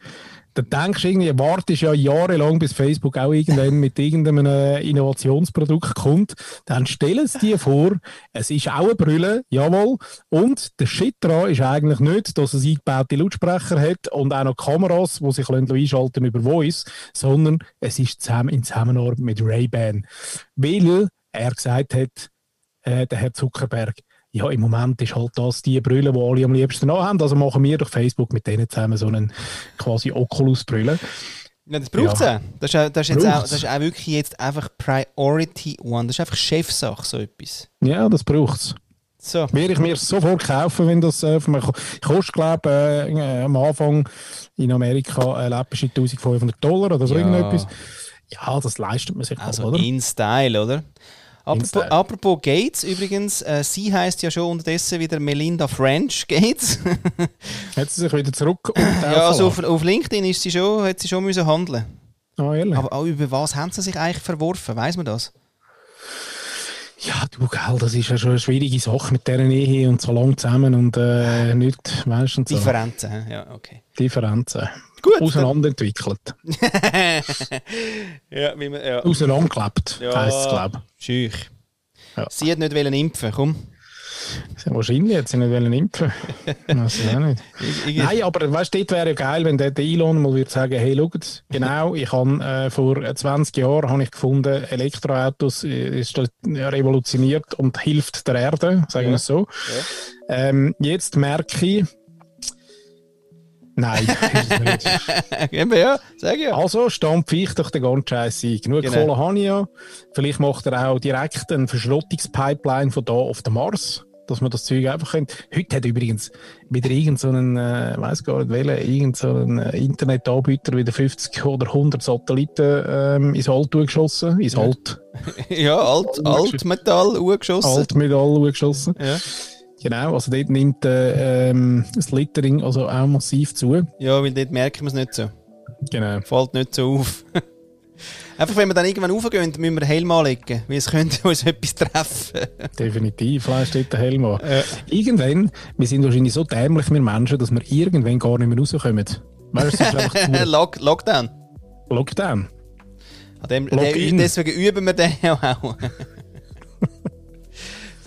B: Da denkst du irgendwie, wartest ja jahrelang, bis Facebook auch irgendwann mit irgendeinem äh, Innovationsprodukt kommt. Dann stellen sie dir vor, es ist auch eine Brille, jawohl. Und der Shit daran ist eigentlich nicht, dass es eingebaute Lautsprecher hat und auch noch Kameras, die sich einschalten über Voice, sondern es ist zusammen in Zusammenarbeit mit Ray-Ban. Weil er gesagt hat, äh, der Herr Zuckerberg, ja, im Moment ist halt das die Brille, die alle am liebsten haben. Also machen wir durch Facebook mit denen zusammen so einen quasi Oculus-Brille.
A: Ja, das braucht es
B: Ja.
A: auch. Das ist, auch, das, ist jetzt auch. Das ist auch wirklich jetzt einfach Priority One. Das ist einfach Chefsache, so etwas.
B: Ja, das braucht es.
A: So.
B: Werde ich mir sofort kaufen, wenn das äh, kostet, glaube äh, am Anfang in Amerika ein Läppchen 1500 Dollar oder so
A: Ja.
B: irgendetwas. Ja, das leistet man sich
A: Also
B: doch, oder?
A: in Style, oder? Apropos, apropos Gates, übrigens, äh, sie heißt ja schon unterdessen wieder Melinda French Gates.
B: hat sie sich wieder zurück
A: Ja, also auf, auf LinkedIn ist sie schon, hat sie schon müssen handeln.
B: Ah, ehrlich?
A: Aber auch über was haben sie sich eigentlich verworfen? Weiß man das?
B: Ja, du, gell, das ist ja schon eine schwierige Sache mit dieser Ehe und so lange zusammen und äh, nicht, weißt du, so.
A: Differenzen, ja, okay.
B: Differenzen.
A: Gut.
B: Auseinanderentwickelt.
A: ja, wie man, ja.
B: Auseinandergeklebt,
A: Ja.
B: heisst es, glaube
A: Schüch.
B: Ja.
A: Sie hat nicht wollen impfen, komm.
B: ich. Wahrscheinlich hat sie nicht wollen impfen. Weiß ich auch nicht.
A: Ich, ich,
B: Nein, aber weißt, dort wäre ja geil, wenn der Elon mal würde sagen, hey, schaut, genau, ich habe äh, vor 20 Jahren habe ich gefunden, Elektroautos äh, ist das revolutioniert und hilft der Erde, sagen wir
A: Ja.
B: es so. Ähm, jetzt merke ich, nein, ist es nicht.
A: Eben, ja, sag ja.
B: Also stampfe ich doch den ganzen Scheiß ein. Genug
A: Genau.
B: Kohle habe ich ja. Vielleicht macht er auch direkt eine Verschrottungspipeline von da auf den Mars, dass man das Zeug einfach könnte. Heute hat übrigens wieder irgend so einen, äh, weiß gar nicht welcher, irgend so äh, Internetanbieter wieder 50 oder 100 Satelliten ähm, ins All geschossen. Ins Alt,
A: Ja, Alt, Altmetall, angeschossen.
B: Altmetall geschossen.
A: Ja.
B: Genau, also dort nimmt äh, ähm, das Littering also auch massiv zu.
A: ja, weil dort merken wir es nicht so.
B: Genau.
A: Fällt nicht so auf. Einfach, wenn wir dann irgendwann raufgehen, müssen wir Helm anlegen, weil es könnte uns etwas treffen.
B: Definitiv, vielleicht steht der Helm an. Irgendwann, wir sind wahrscheinlich so dämlich, wir Menschen, dass wir irgendwann gar nicht mehr rauskommen. Weißt du,
A: Lock, Lockdown.
B: Lockdown.
A: An dem, deswegen üben wir den ja auch.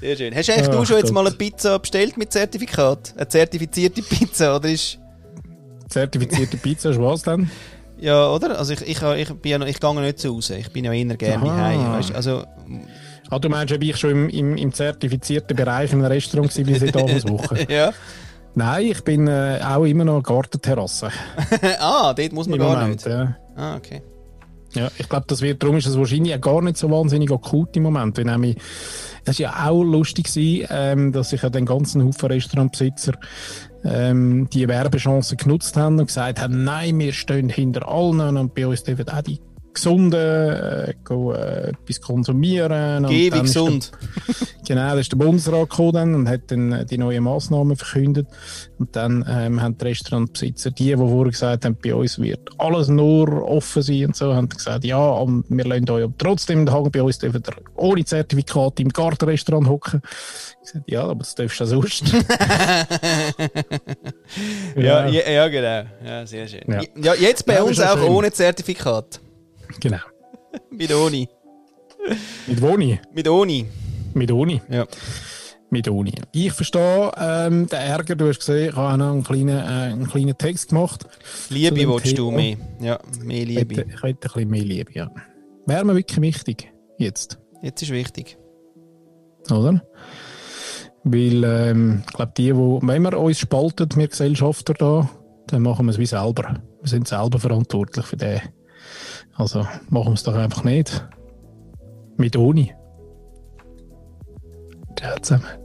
A: Sehr schön. Hast du eigentlich du
B: Ach
A: schon jetzt
B: Gott.
A: mal eine Pizza bestellt mit Zertifikat? Eine zertifizierte Pizza, oder ist...
B: Zertifizierte Pizza ist was dann?
A: Ja, oder? Also ich, ich, ich, bin ja noch, ich gehe nicht so raus. Ich bin ja eher gerne. Weißt? Also,
B: Ah, du meinst, ob ich schon im, im, im zertifizierten Bereich in einem Restaurant war, wie seit damals Woche?
A: ja.
B: Nein, ich bin äh, auch immer noch Gartenterrasse.
A: ah, dort muss man
B: Im
A: gar
B: Moment,
A: nicht.
B: ja.
A: Ah, okay.
B: Ja, ich glaube, das wird, darum ist es wahrscheinlich auch gar nicht so wahnsinnig akut im Moment. Weil nämlich, es war ja auch lustig, gewesen, ähm, dass sich ja den ganzen Haufen Restaurantbesitzer ähm, die Werbechancen genutzt haben und gesagt haben, nein, wir stehen hinter allen und bei uns dürfen auch die Gesunden äh, go, äh, etwas konsumieren.
A: Geh wie
B: ist der-
A: gesund.
B: Genau, da ist der Bundesrat gekommen dann und hat dann äh, die neuen Massnahmen verkündet. Und dann ähm, haben die Restaurantbesitzer, die, die vorher gesagt haben, bei uns wird alles nur offen sein und so, haben gesagt, ja, wir lassen euch aber trotzdem daheim, bei uns dürfen ihr ohne Zertifikat im Gartenrestaurant hocken. Ich gesagt, ja, aber das darfst du auch sonst.
A: Ja, ja, ja, genau. Ja, sehr schön.
B: Ja.
A: Ja, jetzt bei
B: Ja,
A: uns
B: auch
A: ohne Zertifikat.
B: Genau.
A: Mit Oni.
B: Mit Woni.
A: Mit Oni.
B: Mit Uni.
A: Ja.
B: Mit Uni. Ich verstehe ähm, den Ärger, du hast gesehen, ich habe auch noch einen kleinen, äh, einen kleinen Text gemacht.
A: Liebe willst du mehr. Ja, mehr
B: Ich hätte,
A: Liebe.
B: ich hätte ein bisschen mehr Liebe, ja. Wäre mir wirklich wichtig, jetzt.
A: Jetzt ist wichtig.
B: oder? Weil, ähm, ich glaube, die, wo, wenn wir uns spalten, wir Gesellschafter da, dann machen wir es wie selber. Wir sind selber verantwortlich für den. Also machen wir es doch einfach nicht. Mit Uni. Ciao zusammen.